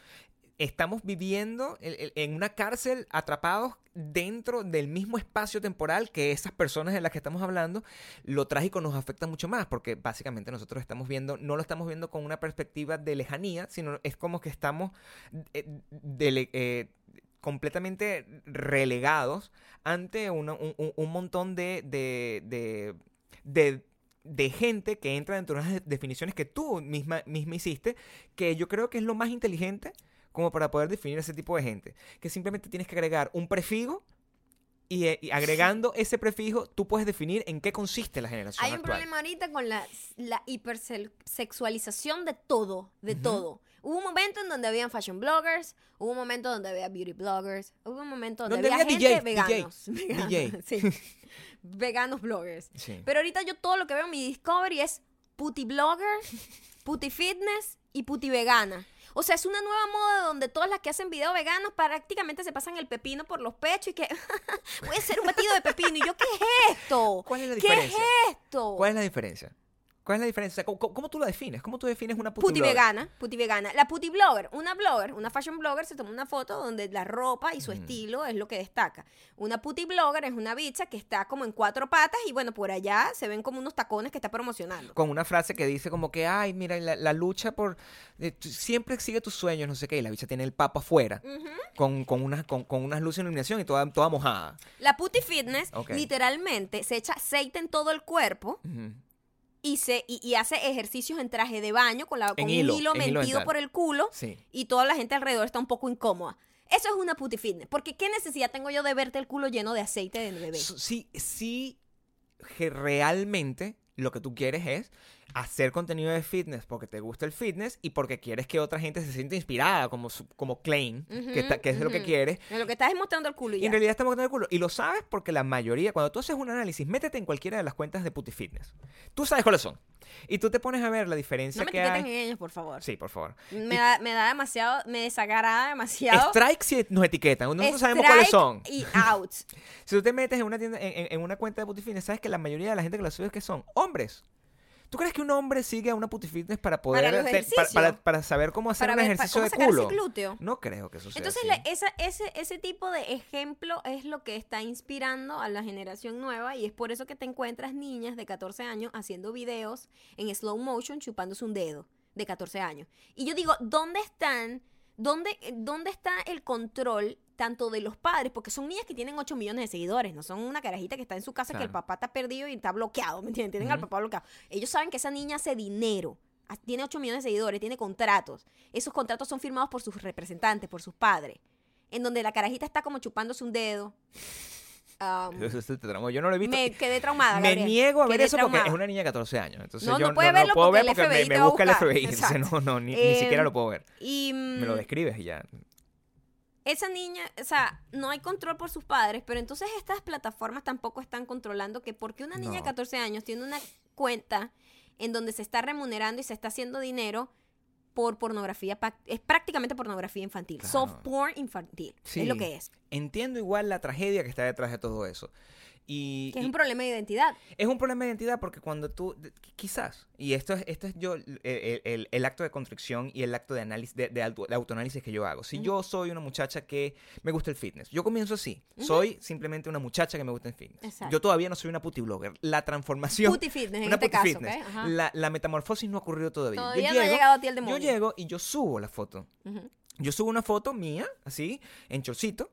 estamos viviendo en, una cárcel atrapados dentro del mismo espacio temporal que esas personas de las que estamos hablando, lo trágico nos afecta mucho más porque básicamente nosotros estamos viendo, no lo estamos viendo con una perspectiva de lejanía, sino es como que estamos eh, eh, completamente relegados ante una- un, un- un montón de, de, de, gente que entra dentro de unas de- definiciones que tú misma, misma hiciste, que yo creo que es lo más inteligente como para poder definir ese tipo de gente. Que simplemente tienes que agregar un prefijo y, eh, y agregando ese prefijo tú puedes definir en qué consiste la generación Hay un actual. problema ahorita con la, la hipersexualización de todo, de Ujú. todo. Hubo un momento en donde habían fashion bloggers, hubo un momento donde había beauty bloggers, hubo un momento donde, Donde había, había gente DJ, veganos. DJ, veganos, DJ. sí. veganos bloggers. Sí. Pero ahorita yo todo lo que veo en mi Discovery es puti blogger, puti fitness y puti vegana. O sea, es una nueva moda donde todas las que hacen videos veganos prácticamente se pasan el pepino por los pechos y que voy a hacer un batido de pepino. Y yo, ¿qué es esto? ¿Cuál es la ¿Qué diferencia? es esto? ¿Cuál es la diferencia? ¿Cuál es la diferencia? ¿Cómo, tú la defines? ¿Cómo tú defines una puti Puti blogger? vegana, puti vegana. La puti blogger, una blogger, una fashion blogger se toma una foto donde la ropa y su Ujú. estilo es lo que destaca. Una puti blogger es una bicha que está como en cuatro patas y bueno, por allá se ven como unos tacones que está promocionando. Con una frase que dice como que, ay, mira, la, la lucha por... eh, tú siempre sigue tus sueños, no sé qué, y la bicha tiene el papo afuera, con, con, unas, con, con unas luces de iluminación y toda, toda mojada. La puti fitness Ok. literalmente se echa aceite en todo el cuerpo. Y se y, y hace ejercicios en traje de baño con, la, con En un hilo, hilo hilo metido por el culo Sí. y toda la gente alrededor está un poco incómoda. Eso es una puti fitness. Porque ¿qué necesidad tengo yo de verte el culo lleno de aceite de bebé? Sí, sí, realmente lo que tú quieres es hacer contenido de fitness porque te gusta el fitness y porque quieres que otra gente se sienta inspirada, como, su- como Klein, que, Ujú, está- que es lo que quieres. En lo que estás es mostrando el culo y en realidad estamos contando el culo. Y lo sabes porque la mayoría, cuando tú haces un análisis, métete en cualquiera de las cuentas de Puti Fitness. Tú sabes cuáles son. Y tú te pones a ver la diferencia No me que hay. en ellos, por favor. Sí, por favor. Me, da, me da demasiado, me desagrada demasiado. Strike si nos etiquetan. Nosotros sabemos cuáles Strike son. Y out. Si tú te metes en una tienda, en, en- en una cuenta de Puti Fitness, sabes que la mayoría de la gente que la sube es que son hombres. ¿Tú crees que un hombre sigue a una puti fitness para poder Para ejercicios. para, para saber cómo hacer un ver ejercicio de culo? glúteo. No creo que eso sea Entonces, así. la- esa- ese, ese tipo de ejemplo es lo que está inspirando a la generación nueva y es por eso que te encuentras niñas de 14 años haciendo videos en slow motion chupándose un dedo de 14 años. Y yo digo, ¿dónde están, dónde, dónde está el control tanto de los padres? Porque son niñas que tienen 8 millones de seguidores, no son una carajita que está en su casa que el papá está perdido y está bloqueado, ¿me entienden? Tienen al papá bloqueado. Ellos saben que esa niña hace dinero. Tiene 8 millones de seguidores, tiene contratos. Esos contratos son firmados por sus representantes, por sus padres. En donde la carajita está como chupándose un dedo. Um, Eso- eso te traumó. Yo no lo he visto. me quedé traumada. Me niego a ver Quedé eso porque es una niña de 14 años. Entonces No, yo no puede lo verlo puedo porque ver porque me, me busca el. FBI. Entonces, no, no, ni, ni Eh, siquiera lo puedo ver. Y Me lo mm, describes y ya. Esa niña, o sea, no hay control por sus padres, pero entonces estas plataformas tampoco están controlando que porque una niña de No. 14 años tiene una cuenta en donde se está remunerando y se está haciendo dinero por pornografía, es prácticamente pornografía infantil, Claro. soft porn infantil, Sí. es lo que es, Entiendo igual la tragedia que está detrás de todo eso. Y, que es y un problema de identidad. es un problema de identidad porque cuando tú, quizás, y esto es, esto es yo, el, el- el- el acto de constricción y el acto de análisis, de, de auto- de autoanálisis que yo hago. Si yo soy una muchacha que me gusta el fitness, yo comienzo así. Soy simplemente una muchacha que me gusta el fitness. Exacto. Yo todavía no soy una puti blogger. La transformación... Puti fitness en una este puti caso. La, la metamorfosis no ha ocurrido todavía. Yo Todavía no ha llego- llegado a ti el Yo llego y yo subo la foto. Yo subo una foto mía, así, en chorcito.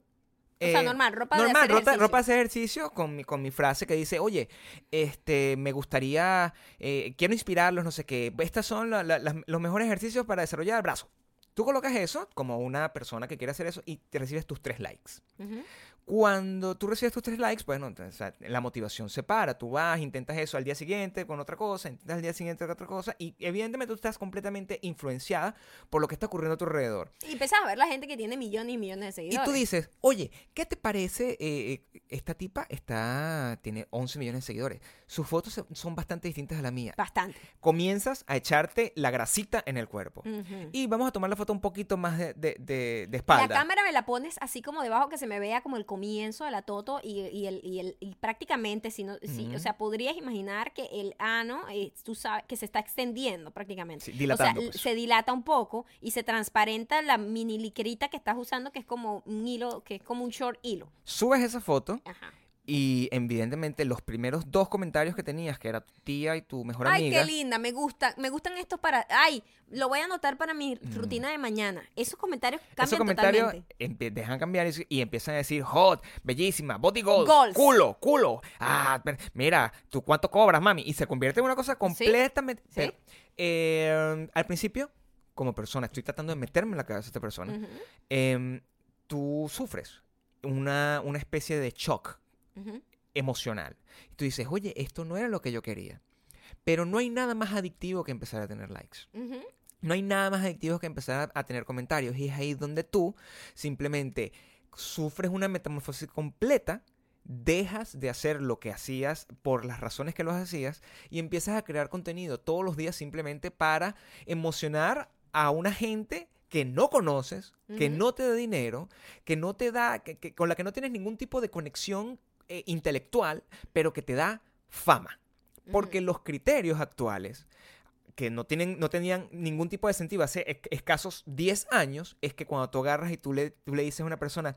O sea, eh, normal, ropa de hacer ropa, ejercicio. ropa de hacer ejercicio con mi, con mi frase que dice, oye, este, me gustaría, eh, quiero inspirarlos, no sé qué. Estas son la- los mejores ejercicios para desarrollar el brazo. Tú colocas eso como una persona que quiere hacer eso y te recibes tus tres likes. Ujú. Cuando tú recibes tus tres likes, bueno, o sea, la motivación se para. Tú vas, intentas eso al día siguiente con otra cosa, intentas al día siguiente con otra cosa, y evidentemente tú estás completamente influenciada por lo que está ocurriendo a tu alrededor. Y empiezas a ver la gente que tiene millones y millones de Y seguidores. tú dices, oye, ¿qué te parece? eh, eh, esta tipa está, tiene 11 millones de seguidores. Sus fotos son bastante distintas a la mía. Bastante. Comienzas a echarte la grasita en el cuerpo. Ujú. Y vamos a tomar la foto un poquito más de, de- de- de La espalda. cámara me la pones así como debajo que se me vea como el comienzo de la toto y, y el, y, el, y prácticamente, si no, si- o sea, podrías imaginar que el ano, eh, tú sabes, que se está extendiendo prácticamente. Sí, dilatando, o sea, pues. se dilata un poco y se transparenta la mini liquerita que estás usando, que es como un hilo, que es como un short hilo. Subes esa foto Ajá. Y evidentemente los primeros dos comentarios que tenías, que era tu tía y tu mejor Ay, amiga. qué linda, me gusta, me gustan estos para, ay, lo voy a anotar para mi rutina de mañana. Esos comentarios cambian Esos comentarios totalmente. dejan cambiar y, y empiezan a decir hot, bellísima, body goals, Goals. culo, culo. Ah, mira, ¿tú cuánto cobras, mami? Y se convierte en una cosa completamente... Sí. pero, eh, al principio, como persona, estoy tratando de meterme en la cabeza de esta persona, em, tú sufres una, una especie de shock emocional. Y tú dices, oye, esto no era lo que yo quería. Pero no hay nada más adictivo que empezar a tener likes. No hay nada más adictivo que empezar a, a tener comentarios. Y es ahí donde tú simplemente sufres una metamorfosis completa, dejas de hacer lo que hacías por las razones que lo hacías y empiezas a crear contenido todos los días simplemente para emocionar a una gente que no conoces, que no te da dinero, que no te da, que- que- con la que no tienes ningún tipo de conexión eh, intelectual, pero que te da fama. Porque los criterios actuales, que no, tienen, no tenían ningún tipo de sentido hace esc- escasos 10 años, es que cuando tú agarras y tú le, tú le dices a una persona,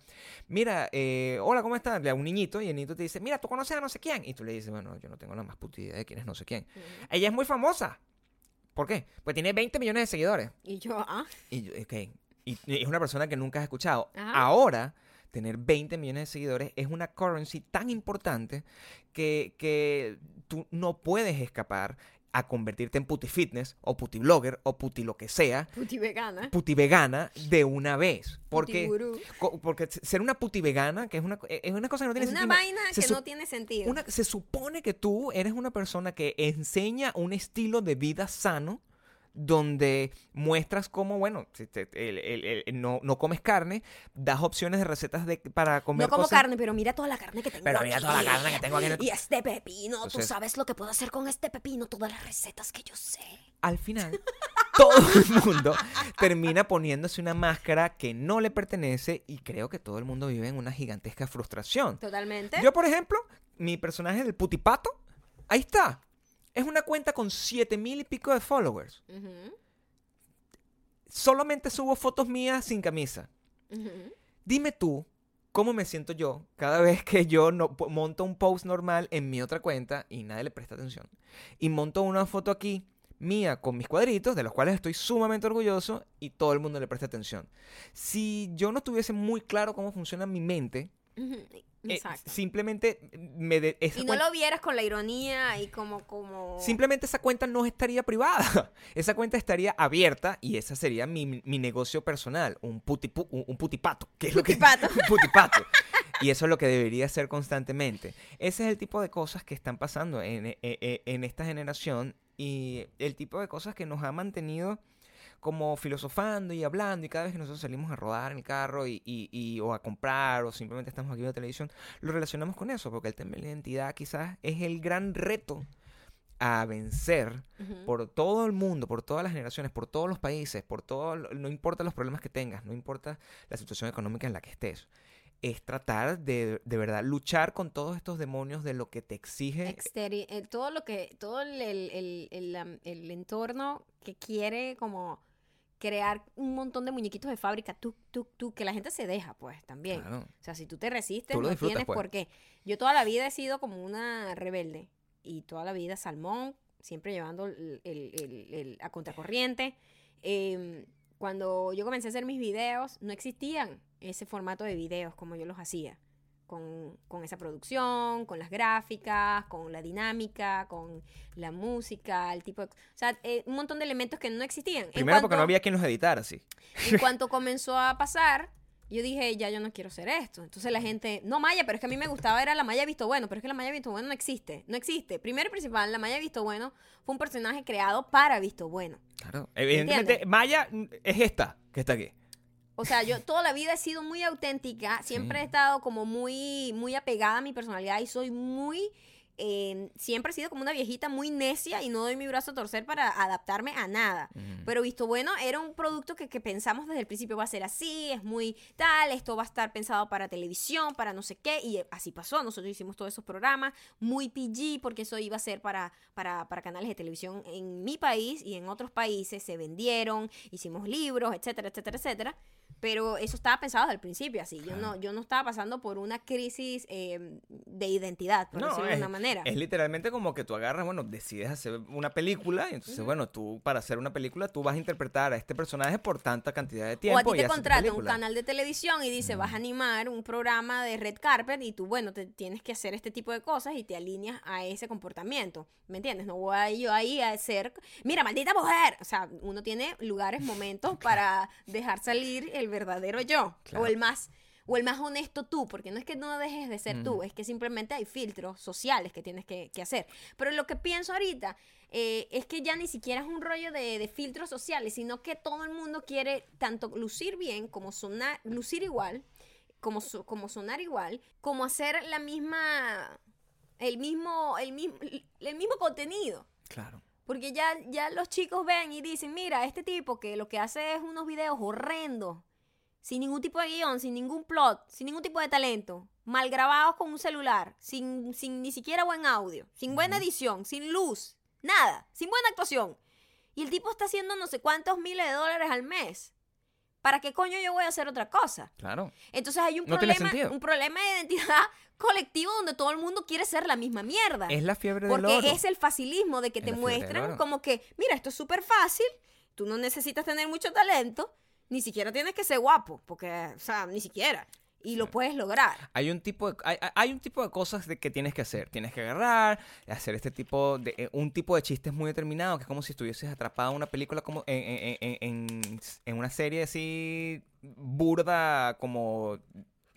mira, eh, hola, ¿cómo estás? Le a un niñito y el niñito te dice, mira, tú conoces a no sé quién. Y tú le dices, bueno, yo no tengo la más puta idea de quién es no sé quién. Ella es muy famosa. ¿Por qué? Pues tiene 20 millones de seguidores. Y yo, ah, Y, yo, y- y es una persona que nunca has escuchado. Ajá. Ahora, tener 20 millones de seguidores es una currency tan importante que, que tú no puedes escapar a convertirte en puti fitness o puti blogger o puti lo que sea, puti vegana. puti vegana de una vez. Porque, co- porque ser una puti vegana, que es una, es una cosa que no tiene Es una sentido. vaina se que no tiene sentido. una- se supone que tú eres una persona que enseña un estilo de vida sano donde muestras cómo, bueno, si te- el- el- el- no, no comes carne, das opciones de recetas de, para comer no como cosas- carne, pero mira toda la carne que tengo Pero mira toda la carne que tengo aquí Y este pepino, tú sabes lo que puedo hacer con este pepino, todas las recetas que yo sé. Al final, todo el mundo termina poniéndose una máscara que no le pertenece y creo que todo el mundo vive en una gigantesca frustración. Totalmente. Yo, por ejemplo, mi personaje del putipato, ahí está. Es una cuenta con siete mil y pico de followers. Solamente subo fotos mías sin camisa. Dime tú cómo me siento yo cada vez que yo no, monto un post normal en mi otra cuenta y nadie le presta atención. Y monto una foto aquí mía con mis cuadritos, de los cuales estoy sumamente orgulloso y todo el mundo le presta atención. Si yo no tuviese muy claro cómo funciona mi mente, Eh, Exacto. simplemente me de- esa y no lo vieras con la ironía y como, como... Simplemente esa cuenta no estaría privada. Esa cuenta estaría abierta y esa sería mi, mi negocio personal. Un, putipu- un, un putipato. Que es lo que- un putipato. Y eso es lo que debería ser constantemente. Ese es el tipo de cosas que están pasando en, e- e- en esta generación y el tipo de cosas que nos ha mantenido como filosofando y hablando y cada vez que nosotros salimos a rodar en el carro y, y- y- o a comprar o simplemente estamos aquí en la televisión, lo relacionamos con eso, porque el tema de la identidad quizás es el gran reto a vencer Ujú. por todo el mundo, por todas las generaciones, por todos los países, por todo, no importa los problemas que tengas, no importa la situación económica en la que estés, es tratar de, de verdad luchar con todos estos demonios de lo que te exige. Exteri- eh, todo lo que, todo el, el- el- el entorno que quiere como crear un montón de muñequitos de fábrica, tú, tú, tú, que la gente se deja, pues, también. Claro. O sea, si tú te resistes, Tú no tienes pues. por qué. Yo toda la vida he sido como una rebelde. Y toda la vida salmón, siempre llevando el, el- el- el- a contracorriente. Em, cuando yo comencé a hacer mis videos, no existían ese formato de videos como yo los hacía. Con, con esa producción, con las gráficas, con la dinámica, con la música, el tipo de... O sea, eh, un montón de elementos que no existían. Primero porque no había quien los editara, sí. en cuanto comenzó a pasar, yo dije, ya yo no quiero hacer esto. Entonces la gente, no Maya, pero es que a mí me gustaba, era la Maya Visto Bueno, pero es que la Maya Visto Bueno no existe, no existe. Primero y principal, la Maya Visto Bueno fue un personaje creado para Visto Bueno. Claro. Evidentemente, Maya es esta que está aquí. O sea, yo toda la vida he sido muy auténtica, siempre he Sí. estado como muy, muy apegada a mi personalidad y soy muy, eh, siempre he sido como una viejita muy necia y no doy mi brazo a torcer para adaptarme a nada. Mm. Pero visto bueno, era un producto que, que pensamos desde el principio va a ser así, es muy tal, esto va a estar pensado para televisión, para no sé qué, y así pasó. Nosotros hicimos todos esos programas muy PG porque eso iba a ser para, para, para canales de televisión en mi país y en otros países. Se vendieron, hicimos libros, etcétera, etcétera, etcétera. Pero eso estaba pensado desde el principio así. Yo, no, yo no estaba pasando por una crisis eh, de identidad, por No, decirlo de una manera. Es literalmente como que tú agarras, bueno, decides hacer una película y entonces, bueno, tú para hacer una película tú vas a interpretar a este personaje por tanta cantidad de tiempo. O a ti te contrata un canal de televisión y dice, vas a animar un programa de red carpet y tú, bueno, te tienes que hacer este tipo de cosas y te alineas a ese comportamiento. ¿Me entiendes? No voy a yo ahí a hacer, mira, maldita mujer. O sea, uno tiene lugares, momentos para dejar salir el verdadero yo Claro. o el más o el más honesto tú, porque no es que no dejes de ser tú, es que simplemente hay filtros sociales que tienes que, que hacer. Pero lo que pienso ahorita eh, es que ya ni siquiera es un rollo de, de filtros sociales, sino que todo el mundo quiere tanto lucir bien como sonar, lucir igual, como, so- como sonar igual, como hacer la misma, el mismo, el mismo, el mismo contenido. Claro. Porque ya, ya los chicos ven y dicen, mira, este tipo que lo que hace es unos videos horrendos, sin ningún tipo de guion, sin ningún plot, sin ningún tipo de talento, mal grabados con un celular, sin, sin ni siquiera buen audio, sin buena edición, sin luz, nada, sin buena actuación. Y el tipo está haciendo no sé cuántos miles de dólares al mes. ¿Para qué coño yo voy a hacer otra cosa? Claro. Entonces hay un No problema, un problema de identidad colectivo donde todo el mundo quiere ser la misma mierda. Es la fiebre del Porque oro. es el facilismo de que Es te muestran como que, mira, esto es súper fácil, tú no necesitas tener mucho talento, ni siquiera tienes que ser guapo, porque, o sea, ni siquiera. Y lo puedes lograr. Hay un tipo de, hay, hay- un tipo de cosas de que tienes que hacer. Tienes que agarrar, hacer este tipo de eh, un tipo de chistes muy determinado, que es como si estuvieses atrapado en una película como en, en- en- en- en una serie así burda como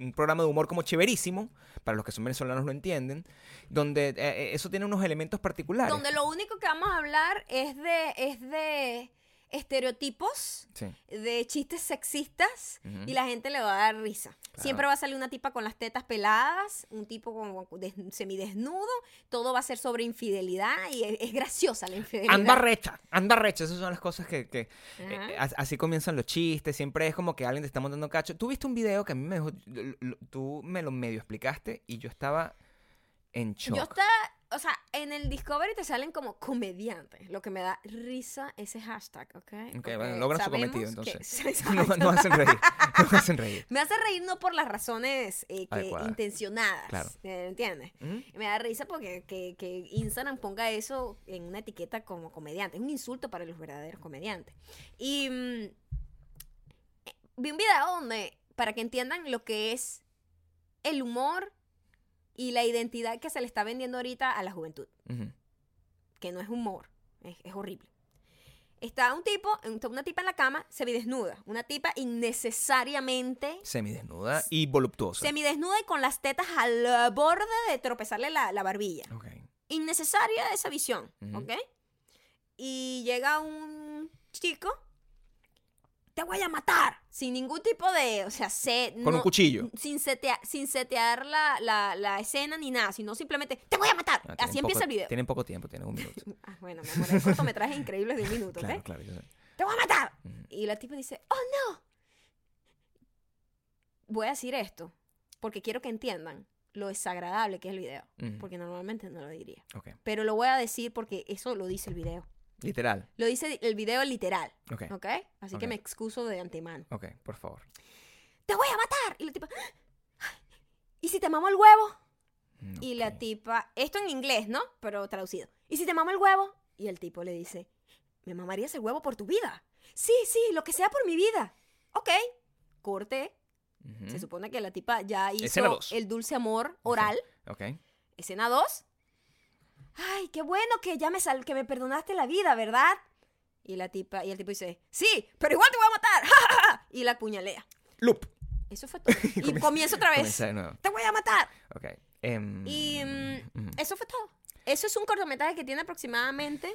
un programa de humor como chéverísimo, para los que son venezolanos lo entienden, donde eh, eh, eso tiene unos elementos particulares. Donde lo único que vamos a hablar es de, es de estereotipos, Sí. de chistes sexistas, y la gente le va a dar risa. Claro. Siempre va a salir una tipa con las tetas peladas, un tipo como des- semidesnudo, todo va a ser sobre infidelidad, y es, es graciosa la infidelidad. Anda recha, anda recha. Esas son las cosas que... eh, as- así comienzan los chistes. Siempre es como que alguien te está montando cacho. Tú viste un video que a mí me dejó... Tú me lo medio explicaste y yo estaba en shock. Yo estaba o sea, en el Discovery te salen como comediantes, lo que me da risa ese hashtag, ¿ok? Ok, bueno, logran su cometido entonces. No, no hacen reír. No hacen reír. Me hace reír no por las razones eh, que intencionadas, Claro. ¿entiendes? ¿Mm? Me da risa porque que, que Instagram ponga eso en una etiqueta como comediante. Es un insulto para los verdaderos comediantes. Y mm, eh, vi un video donde, para que entiendan lo que es el humor y la identidad que se le está vendiendo ahorita a la juventud, Ujú. que no es humor, es, es horrible. Está un tipo, una tipa en la cama, semidesnuda. Una tipa innecesariamente Semidesnuda y voluptuosa. semidesnuda y con las tetas al borde de tropezarle la, la barbilla. Ok. innecesaria esa visión, Ujú. ¿ok? Y llega un chico, te voy a matar, sin ningún tipo de, o sea, se, Con un cuchillo. Sin, setea- sin setear la, la- la escena ni nada, sino simplemente, te voy a matar. Ah, Así empieza poco- el video. Tienen poco tiempo, tienen un minuto. Ah, bueno, mi amor, hay cortometrajes increíbles de un minuto, ¿ok? Claro, claro. yo sé. te voy a matar. Y la tipa dice, oh no. Voy a decir esto, porque quiero que entiendan lo desagradable que es el video, porque normalmente no lo diría. Pero lo voy a decir porque eso lo dice el video. Literal. Lo dice el video literal, Ok. ¿ok? Así que me excuso de antemano. Ok, por favor. ¡Te voy a matar! Y la tipa, ¿y si te mamo el huevo? Y la tipa, esto en inglés, ¿no? Pero traducido. ¿Y si te mamo el huevo? Y el tipo le dice, ¿me mamarías el huevo por tu vida? Sí, sí, lo que sea por mi vida. Ok. Corte. Se supone que la tipa ya hizo el dulce amor oral. Ok. Escena 2. Ay, qué bueno que ya me sal que me perdonaste la vida, ¿verdad? Y la tipa, y el tipo dice, sí, pero igual te voy a matar. ja, ja, ja", Y la puñalea. Loop. Eso fue todo. Y Comienza- comienza otra vez. Comienza de nuevo. Te voy a matar. Ok. Em, Y mm, ujú. eso fue todo. Eso es un cortometraje que tiene aproximadamente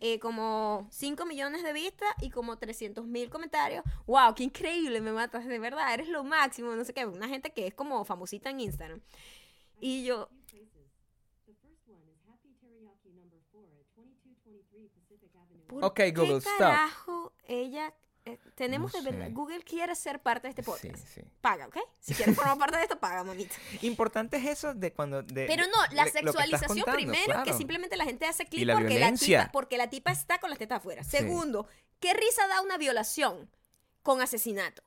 eh, como 5 millones de vistas y como 300 mil comentarios. ¡Wow! ¡Qué increíble! Me matas, de verdad, eres lo máximo. No sé qué. Una gente que es como famosita en Instagram. Y yo, ¿por Ok, qué Google, stop. carajo ella... eh, tenemos No de verdad... sé. Google quiere ser parte de este Sí, podcast. sí. Paga, ¿ok? Si quieres formar parte de esto, paga, mamita. Importante es eso de cuando. de- Pero no, la que sexualización contando, primero, que claro. simplemente la gente hace clic porque, la tipa, porque la tipa está con las tetas afuera. Sí. Segundo, ¿qué risa da una violación con asesinato?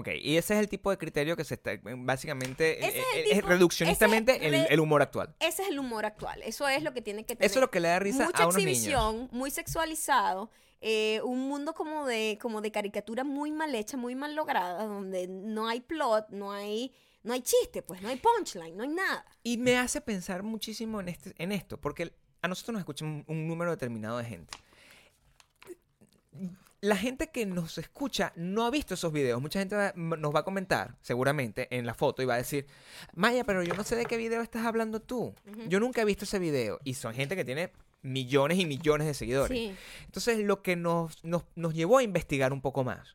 Ok, y ese es el tipo de criterio que se está. Básicamente. Es eh, el eh, tipo- reduccionistamente ese es el, el humor actual. Ese es el humor actual. Eso es lo que tiene que tener. Eso es lo que le da risa Mucha a unos niños. exhibición, muy sexualizado, eh, un mundo como de, como de caricatura muy mal hecha, muy mal lograda, donde no hay plot, no hay, no hay chiste, pues, no hay punchline, no hay nada. Y me hace pensar muchísimo en, este, en esto, porque a nosotros nos escucha un, un número determinado de gente. La gente que nos escucha no ha visto esos videos. Mucha gente va- nos va a comentar, seguramente, en la foto y va a decir, Maya, pero yo no sé de qué video estás hablando tú. Yo nunca he visto ese video. Y son gente que tiene millones y millones de seguidores. Sí. Entonces, lo que nos, nos, nos llevó a investigar un poco más.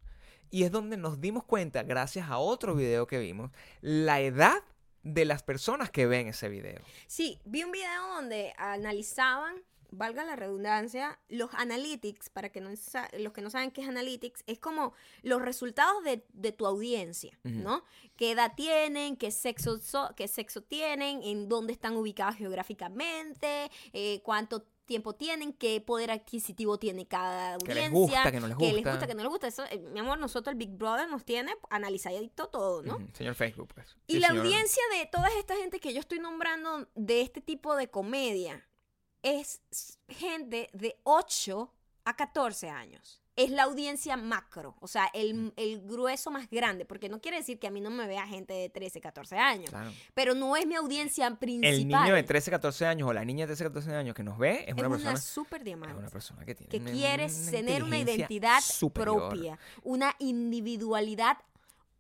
Y es donde nos dimos cuenta, gracias a otro video que vimos, la edad de las personas que ven ese video. Sí, vi un video donde analizaban, valga la redundancia, los analytics, para que no los que no saben qué es analytics, es como los resultados de, de tu audiencia. ¿no? ¿Qué edad tienen? ¿Qué sexo, so- qué sexo tienen? ¿En dónde están ubicados geográficamente? eh, ¿Cuánto tiempo tienen? ¿Qué poder adquisitivo tiene cada ¿Qué audiencia? les gusta, qué no les ¿Qué les gusta? gusta, qué no les gusta? Eso, eh, mi amor, nosotros el Big Brother nos tiene analizadito todo, ¿no? Señor Facebook, pues. Y la señor. audiencia de toda esta gente que yo estoy nombrando de este tipo de comedia es gente de 8 a 14 años. Es la audiencia macro, o sea, Mm. el, el grueso más grande, porque no quiere decir que a mí no me vea gente de 13, 14 años, Claro. pero no es mi audiencia principal. El niño de 13, 14 años o la niña de 13, 14 años que nos ve es es una una persona, super es diamante. una persona que tiene que una- quiere una tener una identidad superior, propia, una individualidad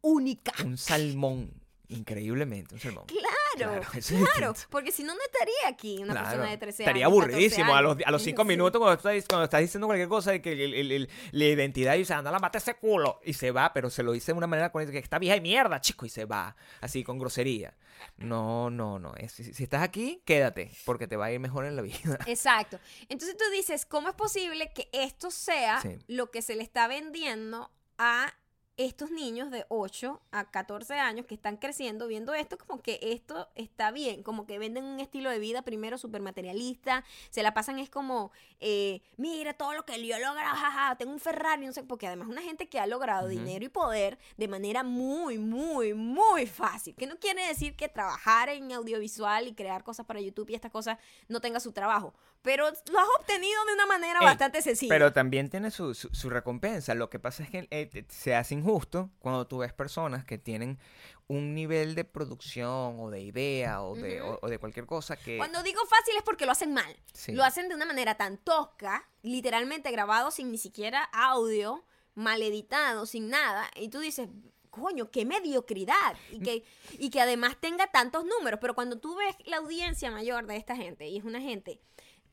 única. Un salmón, increíblemente, un salmón. Claro, Claro, claro, porque si no, no estaría aquí una Claro. persona de 13 Estaría años. 14 aburridísimo a los, a los cinco Sí. minutos cuando estás, cuando estás diciendo cualquier cosa y que el- el- el- la identidad y dice, anda, la mata ese culo. Y se va, pero se lo dice de una manera con que está vieja de mierda, chico, y se va. Así, con grosería. No, no, no. es- si, si estás aquí, quédate, porque te va a ir mejor en la vida. Exacto. Entonces tú dices, ¿cómo es posible que esto sea Sí. lo que se le está vendiendo a estos niños de 8 a 14 años que están creciendo viendo esto, como que esto está bien, como que venden un estilo de vida primero súper materialista, se la pasan es como, eh, mira todo lo que yo he logrado, jaja, tengo un Ferrari, no sé, porque además una gente que ha logrado dinero y poder de manera muy, muy, muy fácil, que no quiere decir que trabajar en audiovisual y crear cosas para YouTube y estas cosas no tenga su trabajo, pero lo has obtenido de una manera Ey, bastante sencilla. Pero también tiene su, su- su recompensa. Lo que pasa es que eh, se hace injusto cuando tú ves personas que tienen un nivel de producción o de idea o de, o- o de cualquier cosa que... Cuando digo fácil es porque lo hacen mal. Sí. Lo hacen de una manera tan tosca, literalmente grabado sin ni siquiera audio, mal editado, sin nada. Y tú dices, coño, qué mediocridad. Y que, y que además tenga tantos números. Pero cuando tú ves la audiencia mayor de esta gente, y es una gente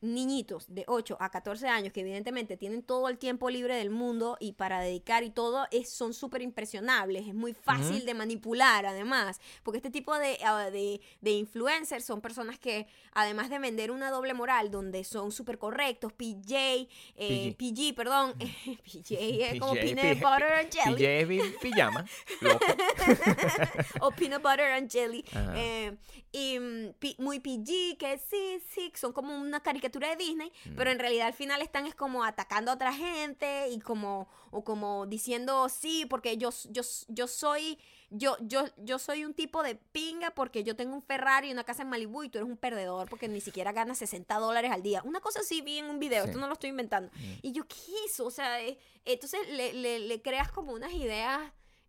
niñitos de 8 a 14 años que evidentemente tienen todo el tiempo libre del mundo y para dedicar y todo es, son súper impresionables, es muy fácil Ujú. de manipular además, porque este tipo de, ah, de, de influencers son personas que además de vender una doble moral donde son súper correctos, PJ, eh, PG. perdón, PJ es como PJ, peanut butter and jelly PJ es pi- pijama. o peanut butter and jelly. Ajá. eh, y mm, muy PG, que sí, sí, son como una caricatura de Disney, Mm. pero en realidad al final están es como atacando a otra gente y como, o como diciendo, sí, porque yo, yo, yo soy, yo, yo, yo soy un tipo de pinga porque yo tengo un Ferrari y una casa en Malibu y tú eres un perdedor porque ni siquiera ganas 60 dólares al día. Una cosa así vi en un video, Sí. esto no lo estoy inventando. Y yo, ¿qué hizo? O sea, eh, entonces le, le- le creas como unas ideas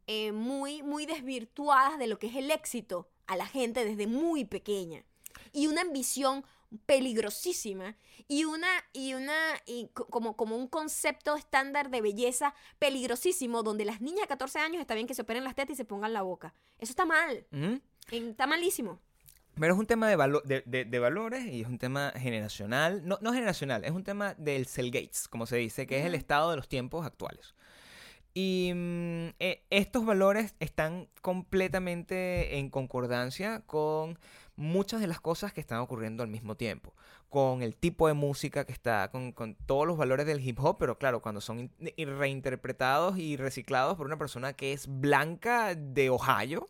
eh, muy, muy desvirtuadas de lo que es el éxito a la gente desde muy pequeña. Y una ambición peligrosísima y una y una y co- como como un concepto estándar de belleza peligrosísimo donde las niñas de 14 años está bien que se operen las tetas y se pongan la boca. Eso está mal, en- está malísimo. Pero es un tema de, valo- de, de- de valores y es un tema generacional. No, no generacional, es un tema del Cell Gates, como se dice, que es el estado de los tiempos actuales. Y mm, eh, estos valores están completamente en concordancia con muchas de las cosas que están ocurriendo al mismo tiempo. Con el tipo de música que está, con, con todos los valores del hip hop, pero claro, cuando son reinterpretados y reciclados por una persona que es blanca de Ohio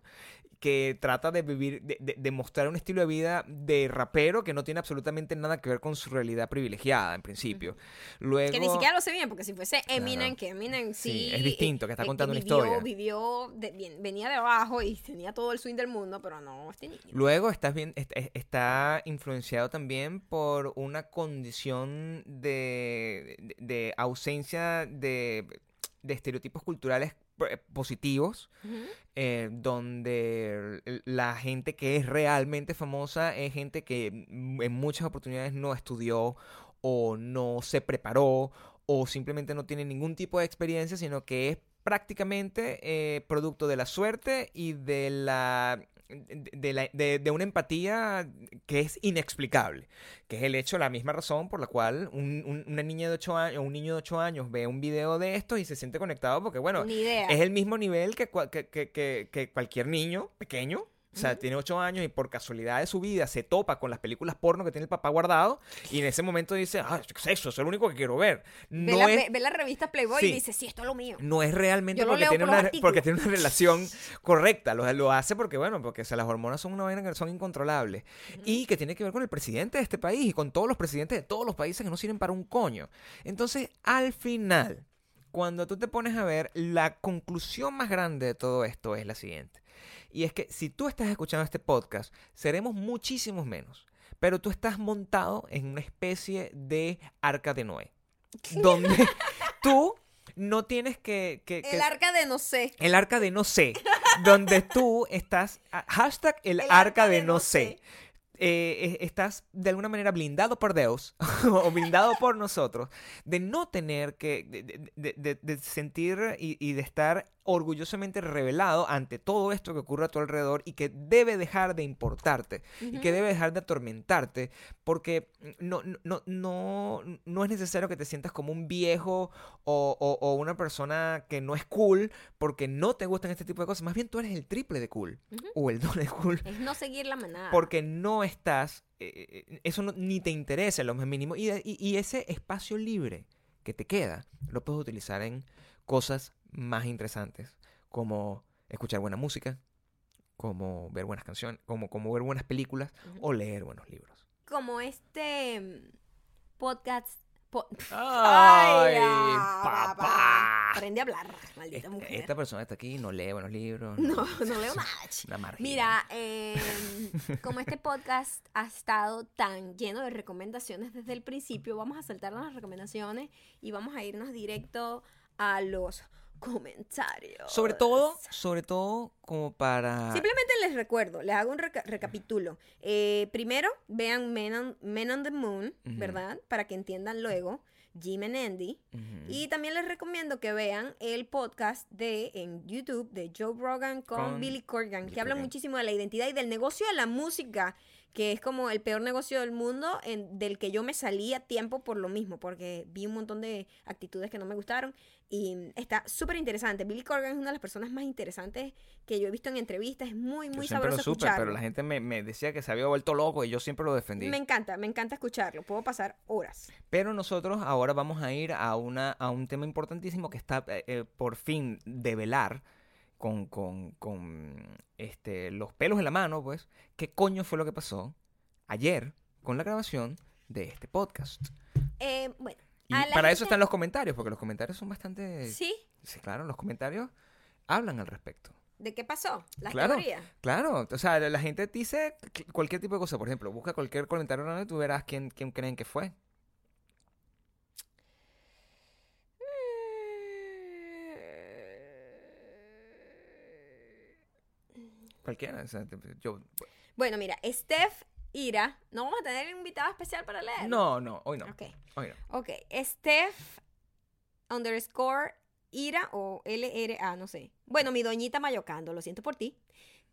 que trata de vivir, de, de- de mostrar un estilo de vida de rapero que no tiene absolutamente nada que ver con su realidad privilegiada, en principio. Luego... Que ni siquiera lo sé bien, porque si fuese Eminem, Claro. que Eminem sí... Sí, es distinto, que está eh, contando una vivió- historia. Vivió, de- bien- venía de abajo y tenía todo el swing del mundo, pero no este niño. Luego estás bien, est- est- está influenciado también por una condición de, de- de ausencia de, de estereotipos culturales eh, positivos, eh, donde la gente que es realmente famosa es gente que en muchas oportunidades no estudió o no se preparó o simplemente no tiene ningún tipo de experiencia, sino que es prácticamente eh, producto de la suerte y de la de, la- de- de una empatía que es inexplicable, que es el hecho, la misma razón por la cual un- un- una niña de 8 años, un niño de 8 años ve un video de esto y se siente conectado porque, bueno, es el mismo nivel que, que- que- que cualquier niño pequeño. O sea, tiene 8 años y por casualidad de su vida se topa con las películas porno que tiene el papá guardado y en ese momento dice, ah, ¿qué es eso? Es lo único que quiero ver. Ve, No la, es, ve- ve la revista Playboy Sí. y dice, sí, esto es lo mío. no es realmente porque tiene, por una, porque tiene una relación correcta. Lo, lo hace porque, bueno, porque o sea, las hormonas son una vaina que son incontrolables. Y que tiene que ver con el presidente de este país y con todos los presidentes de todos los países que no sirven para un coño. Entonces, al final, cuando tú te pones a ver, la conclusión más grande de todo esto es la siguiente. Y es que si tú estás escuchando este podcast, seremos muchísimos menos. Pero tú estás montado en una especie de arca de Noé. Donde tú no tienes que... que- que- El arca de no sé. el arca de no sé. donde tú estás... ah, Hashtag el, arca, de, no sé. Eh, eh, estás de alguna manera blindado por Dios o blindado por nosotros de no tener que de, de- de- de- de sentir y, y de estar orgullosamente revelado ante todo esto que ocurre a tu alrededor y que debe dejar de importarte y que debe dejar de atormentarte porque no, no, no, no es necesario que te sientas como un viejo o, o- o una persona que no es cool porque no te gustan este tipo de cosas. Más bien tú eres el triple de cool o el doble de cool Es no seguir la manada. porque no estás, eh, eh, eso no- ni te interesa en lo más mínimo. Y, y- y ese espacio libre que te queda, lo puedes utilizar en cosas más interesantes, como escuchar buena música, como ver buenas canciones, como, como ver buenas películas o leer buenos libros. Como este mm, podcast. po- ¡Ay, ya, papá! Aprende a hablar, maldita Esta, mujer. esta persona está aquí, no lee buenos libros. No, no leo nada. Mira, eh, como este podcast ha estado tan lleno de recomendaciones desde el principio, vamos a saltarnos las recomendaciones y vamos a irnos directo a los comentarios. Sobre todo, sobre todo como para... Simplemente les recuerdo, les hago un reca- recapitulo. Eh, primero, vean Men on, Men on the Moon. ¿verdad? Para que entiendan luego. Jim and Andy. Y también les recomiendo que vean el podcast de en YouTube de Joe Rogan con, Con Billy Corgan, Billy que Corgan. muchísimo de la identidad y del negocio de la música, que es como el peor negocio del mundo, en- del que yo me salí a tiempo por lo mismo, porque vi un montón de actitudes que no me gustaron y mm, está súper interesante. Billy Corgan es una de las personas más interesantes que yo he visto en entrevistas, es muy, Yo muy lo sabroso supe, escucharlo. pero la gente me, me decía que se había vuelto loco y yo siempre lo defendí. Me encanta, me encanta escucharlo, puedo pasar horas. Pero nosotros ahora vamos a ir a, una, a un tema importantísimo que está eh, eh, por fin de velar con, con, con este, los pelos en la mano, pues, qué coño fue lo que pasó ayer con la grabación de este podcast. Eh, bueno, Y para eso están los comentarios, porque los comentarios son bastante... ¿sí? Sí, claro, los comentarios hablan al respecto. ¿De qué pasó? Las Claro. teorías. Claro, o sea, la gente dice cu- cualquier tipo de cosa. Por ejemplo, busca cualquier comentario y tú verás quién, quién creen que fue. Cualquiera. o sea, te- yo, Bueno, mira, Steph Ira, no vamos a tener un invitado especial para leer. no, no, hoy no. Ok, Hoy no. ok. Steph underscore Ira o LRA, no sé. Bueno, mi doñita Mayocando, lo siento por ti.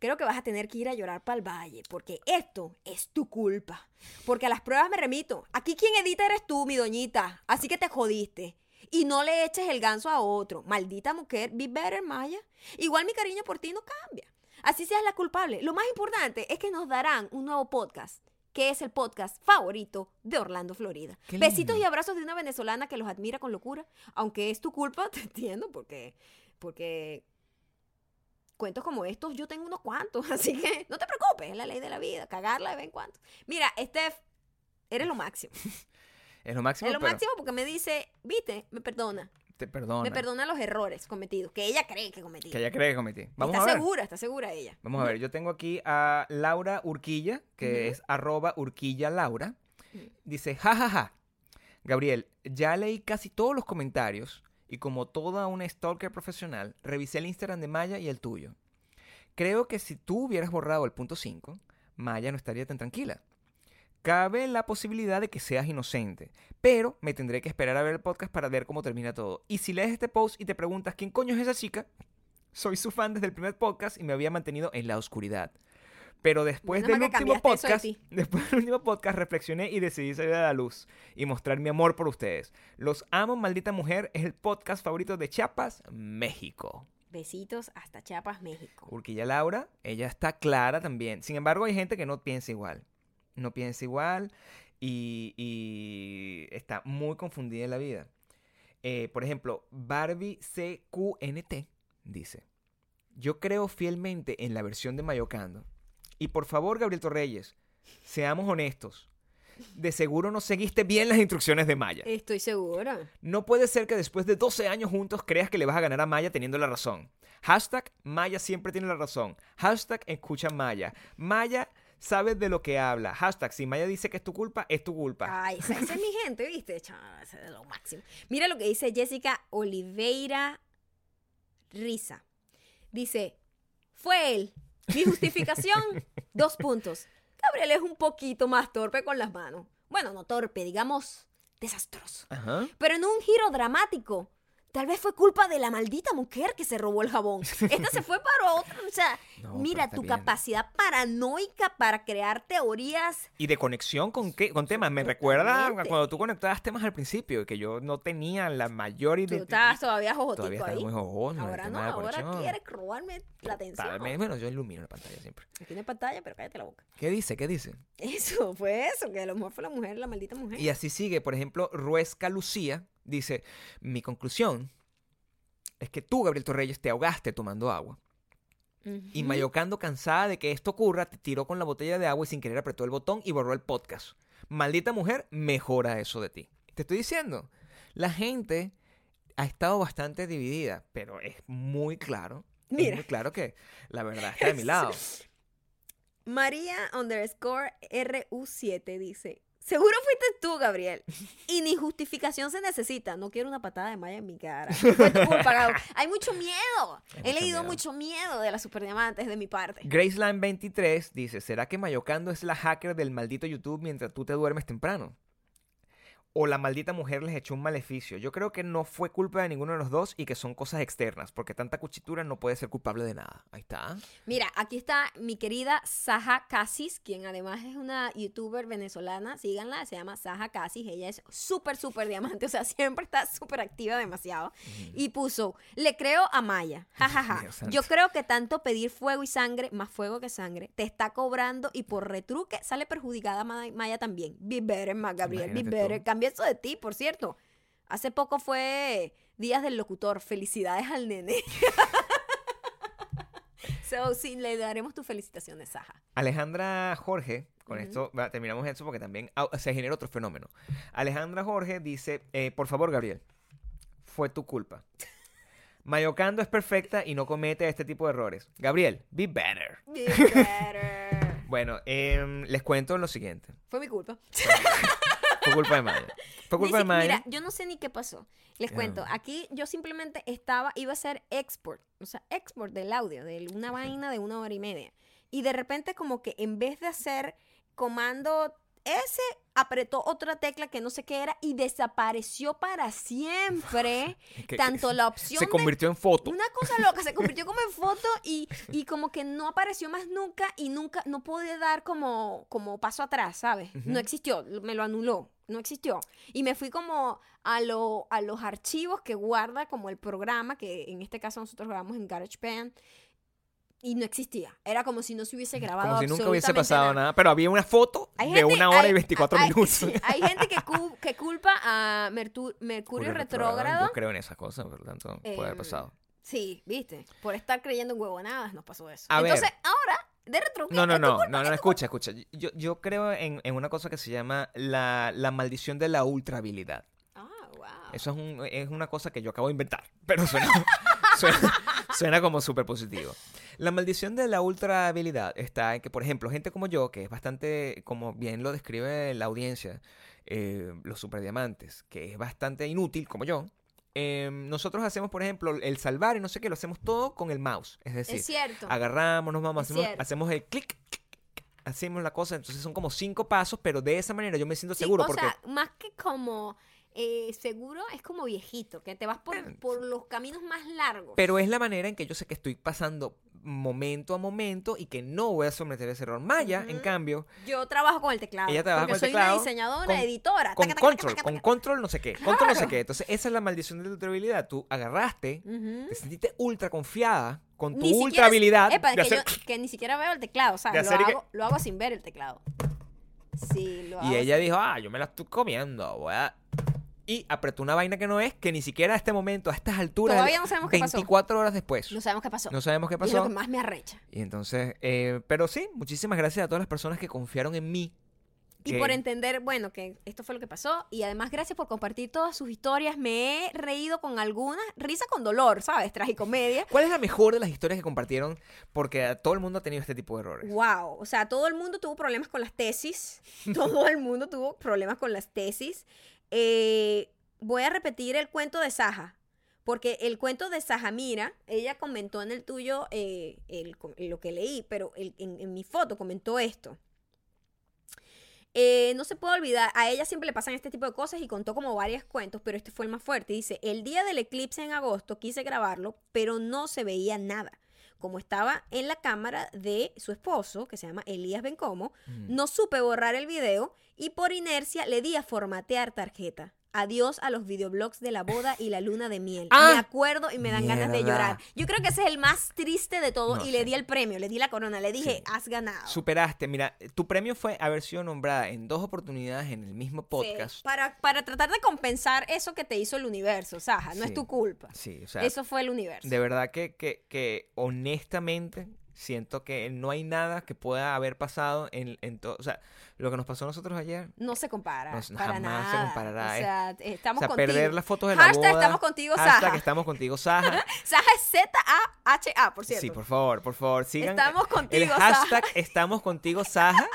Creo que vas a tener que ir a llorar para el valle, porque esto es tu culpa. Porque a las pruebas me remito. Aquí quien edita eres tú, mi doñita. Así que te jodiste. Y no le eches el ganso a otro. Maldita mujer, be better, Maya. Igual mi cariño por ti no cambia. Así seas la culpable. Lo más importante es que nos darán un nuevo podcast, que es el podcast favorito de Orlando, Florida. Besitos y abrazos de una venezolana que los admira con locura. Aunque es tu culpa, te entiendo, porque, porque cuentos como estos yo tengo unos cuantos. Así que no te preocupes, es la ley de la vida, cagarla de vez en cuando. Mira, Steph, eres lo máximo. Es lo máximo, Es lo pero máximo porque me dice, viste, me perdona. Te perdona. Me perdona los errores cometidos, que ella cree que cometí. Que ella cree que cometí. Vamos está a ver. segura, está segura ella. Vamos a ver, yo tengo aquí a Laura Urquilla, que es arroba Urquilla Laura. Ujú. Dice, jajaja. Gabriel, ya leí casi todos los comentarios y como toda una stalker profesional, revisé el Instagram de Maya y el tuyo. Creo que si tú hubieras borrado el punto 5, Maya no estaría tan tranquila. Cabe la posibilidad de que seas inocente, pero me tendré que esperar a ver el podcast para ver cómo termina todo. Y si lees este post y te preguntas quién coño es esa chica, soy su fan desde el primer podcast y me había mantenido en la oscuridad. Pero después Menos del último de podcast, después del último podcast reflexioné y decidí salir a la luz y mostrar mi amor por ustedes. Los amo, maldita mujer, es el podcast favorito de Chiapas, México. Besitos hasta Chiapas, México. Urquilla Laura, ella está clara también. Sin embargo, hay gente que no piensa igual. No piensa igual y, y está muy confundida en la vida. Eh, por ejemplo, Barbie CQNT dice: Yo creo fielmente en la versión de Mayocando. Y por favor, Gabriel Torreyes, seamos honestos. De seguro no seguiste bien las instrucciones de Maya. Estoy segura. No puede ser que después de 12 años juntos creas que le vas a ganar a Maya teniendo la razón. Hashtag Maya siempre tiene la razón. Hashtag escucha Maya. Maya sabe de lo que habla. Hashtag si Maya dice que es tu culpa, es tu culpa. Ay, esa, esa es mi gente, ¿viste? Chava, esa es lo máximo. Mira lo que dice Jessica Oliveira Risa. Dice, fue él. Mi justificación, dos puntos. Gabriel es un poquito más torpe con las manos. Bueno, no torpe, digamos desastroso. Ajá. Pero en un giro dramático, tal vez fue culpa de la maldita mujer que se robó el jabón. Esta se fue para otra. O sea, No, mira tu bien. capacidad paranoica para crear teorías Y de conexión con qué, con temas. Me recuerda a cuando tú conectabas temas al principio, que yo no tenía la mayor Tú identidad. estabas todavía jojotico Todavía estaba ahí. muy jojoso. ahora no, ahora quieres robarme la atención. Totalmente. Bueno, yo ilumino la pantalla siempre. Aquí no hay pantalla, pero cállate la boca. ¿Qué dice? ¿Qué dice? Eso, fue eso, que a lo mejor fue la mujer, la maldita mujer. Y así sigue, por ejemplo, Ruesca Lucía dice, mi conclusión es que tú, Gabriel Torreyes, te ahogaste tomando agua. Y Mayocando, cansada de que esto ocurra, te tiró con la botella de agua y sin querer apretó el botón y borró el podcast. Maldita mujer, mejora eso de ti. Te estoy diciendo, la gente ha estado bastante dividida, pero es muy claro. Es muy claro que la verdad está de mi lado. María underscore RU7 dice, seguro fuiste tú, Gabriel. Y ni justificación se necesita. No quiero una patada de malla en mi cara. Hay mucho miedo. Hay He mucho leído miedo. mucho miedo de las superdiamantes de mi parte. Graceline23 dice, ¿será que Mayocando es la hacker del maldito YouTube mientras tú te duermes temprano? O la maldita mujer les echó un maleficio. Yo creo que no fue culpa de ninguno de los dos y que son cosas externas, porque tanta cuchitura no puede ser culpable de nada. Ahí está. Mira, aquí está mi querida Saja Casis, quien además es una youtuber venezolana. Síganla, se llama Saja Casis. Ella es súper, súper diamante, o sea, siempre está súper activa demasiado. Y puso, le creo a Maya. Ja, ja, ja. Yo creo que tanto pedir fuego y sangre, más fuego que sangre, te está cobrando y por retruque sale perjudicada Ma- Maya también. Be better, Gabriel, be better. Tú. Cambia eso de ti, por cierto. Hace poco fue Días del Locutor. Felicidades al nene. So, sí, le daremos tus felicitaciones, Saja. Alejandra Jorge, con Ujú. esto va, terminamos eso porque también ah, se genera otro fenómeno. Alejandra Jorge dice, eh, por favor Gabriel, fue tu culpa. Mayocando es perfecta y no comete este tipo de errores. Gabriel, be better. Be better. Bueno, em, les cuento lo siguiente. Fue mi culpa. Fue culpa de Maya. Fue culpa de Maya. Mira, yo no sé ni qué pasó. Les Ah. cuento, aquí yo simplemente estaba, iba a hacer export, o sea, export del audio, de una vaina de una hora y media. Y de repente como que en vez de hacer comando S, apretó otra tecla que no sé qué era y desapareció para siempre Que- tanto la opción se de convirtió en foto. Una cosa loca, se convirtió como en foto y, y como que no apareció más nunca y nunca, no pude dar como, como paso atrás, ¿sabes? No existió, me lo anuló, no existió. Y me fui como a, lo, a los archivos que guarda como el programa, que en este caso nosotros grabamos en GarageBand, y no existía. Era como si no se hubiese grabado Como si nunca hubiese pasado nada. Pero había una foto Hay de gente- una hora hay- y 24 hay- minutos. sí, hay gente que, cu- que culpa a Mertu- Mercurio retrógrado. Yo creo en esas cosas, por lo tanto, puede haber Em, pasado. Sí, viste. Por estar creyendo en huevonadas nos pasó eso. A ver. Entonces, ahora, de retro. No, no, no, culpa, no, no, escucha, escucha. Yo, yo creo en, en una cosa que se llama la, la maldición de la ultrahabilidad. Ah, wow. Eso es, un- es una cosa que yo acabo de inventar, pero suena, suena, suena como súper positivo. La maldición de la ultra habilidad está en que, por ejemplo, gente como yo, que es bastante, como bien lo describe la audiencia, eh, los superdiamantes, que es bastante inútil, como yo, eh, nosotros hacemos, por ejemplo, el salvar y no sé qué, lo hacemos todo con el mouse. Es decir, es cierto. agarramos, nos vamos, hacemos, hacemos el clic, clic, clic, hacemos la cosa, entonces son como cinco pasos, pero de esa manera yo me siento Sí, seguro o porque... sea, más que como eh, seguro, es como viejito, que te vas por, por los caminos más largos. Pero es la manera en que yo sé que estoy pasando momento a momento y que no voy a someter ese error. Maya, en cambio, Yo trabajo con el teclado. Ella trabaja con el soy teclado, una diseñadora, con- editora. con taca, taca, control, taca, con control no sé qué, control no sé qué. Entonces, esa es la maldición de la ultra habilidad. Tú agarraste, te sentiste ultra confiada con tu Ni ultra habilidad Epa, de que, hacer... yo- que ni siquiera veo el teclado, ¿sabes? de Lo que- hago, lo hago sin ver el teclado. Sí, lo hago Y ella sin- dijo, ah, yo me la estoy comiendo, voy a... Y apretó una vaina que no es, que ni siquiera a este momento, a estas alturas, Todavía no sabemos qué pasó. 24 horas después, No sabemos qué pasó. no sabemos qué Y es pasó. lo que más me arrecha. Y entonces, eh, pero sí, muchísimas gracias a todas las personas que confiaron en mí. Y que- por entender, bueno, que esto fue lo que pasó. Y además, gracias por compartir todas sus historias. Me he reído con algunas, risa con dolor, ¿sabes? Tragicomedia. ¿Cuál es la mejor de las historias que compartieron? Porque todo el mundo ha tenido este tipo de errores. Wow. O sea, todo el mundo tuvo problemas con las tesis. Todo el mundo tuvo problemas con las tesis. Eh, voy a repetir el cuento de Saja. Porque el cuento de Sajamira, ella comentó en el tuyo eh, el- lo que leí, pero en mi foto comentó esto. Eh, no se puede olvidar, a ella siempre le pasan este tipo de cosas y contó como varios cuentos, pero este fue el más fuerte. Dice, el día del eclipse en agosto quise grabarlo, pero no se veía nada. Como estaba en la cámara de su esposo, que se llama Elías Bencomo, Mm. no supe borrar el video y por inercia le di a formatear tarjeta. Adiós a los videoblogs de la boda y la luna de miel. Ah, me acuerdo y me dan ganas de llorar. Yo creo que ese es el más triste de todo No y sé. le di el premio, le di la corona, le dije, Sí. has ganado. Superaste. Mira, tu premio fue haber sido nombrada en dos oportunidades en el mismo Sí, podcast. para, para tratar de compensar eso que te hizo el universo, Saja, no es tu culpa. Sí, o sea, eso fue el universo. de verdad que, que, que honestamente siento que no hay nada que pueda haber pasado en, en todo. O sea, lo que nos pasó a nosotros ayer. No se compara. No, para jamás se nada. comparará, O eh. sea, estamos o sea, contigo. perder las fotos de la Hashtag boda. estamos contigo, hashtag Saja. estamos contigo, Saja. Saja es Z-A-H-A, por cierto. Sí, por favor, por favor, sigan. Estamos contigo, El Saja. hashtag estamos contigo, Saja.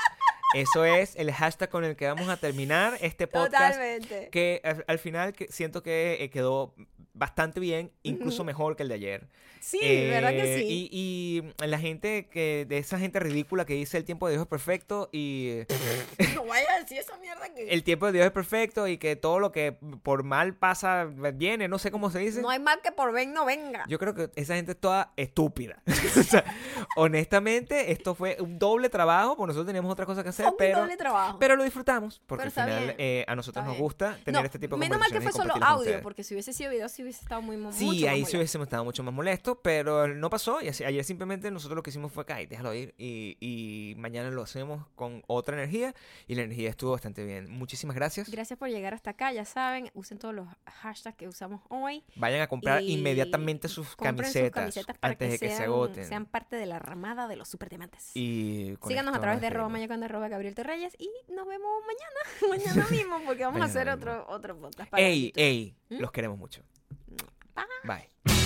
Eso es el hashtag con el que vamos a terminar este podcast. Totalmente. Que al, al final que siento que eh, quedó bastante bien, incluso mejor que el de ayer. Sí, Eh, ¿verdad que sí? Y, y la gente que, de esa gente ridícula que dice el tiempo de Dios es perfecto y No vaya a decir esa mierda que... el tiempo de Dios es perfecto y que todo lo que por mal pasa viene, no sé cómo se dice. No hay mal que por ven no venga. Yo creo que esa gente es toda estúpida. O sea, honestamente, esto fue un doble trabajo, porque nosotros teníamos otra cosa que hacer, un pero, doble trabajo. pero lo disfrutamos, porque Pero al está final bien, eh, a nosotros nos gusta tener No, este tipo de menos mal que fue solo audio, porque si hubiese sido video, sí hubiese estado muy mo- Sí, ahí sí molesto. hubiésemos estado mucho más molestos, pero no pasó. Y así- ayer simplemente nosotros lo que hicimos fue caer, déjalo ir. Y, y mañana lo hacemos con otra energía. Y la energía estuvo bastante bien. Muchísimas gracias. Gracias por llegar hasta acá, ya saben, usen todos los hashtags que usamos hoy. Vayan a comprar y inmediatamente sus camisetas, para antes de que se sean- agoten. Sean parte de la ramada de los superdiamantes. Y Síganos a través de arroba mayocando arroba Gabriel Terreyes y nos vemos mañana, mañana mismo, porque vamos a hacer otro, otro podcast. para Ey, ey, ¿Mm? los queremos mucho. Bye.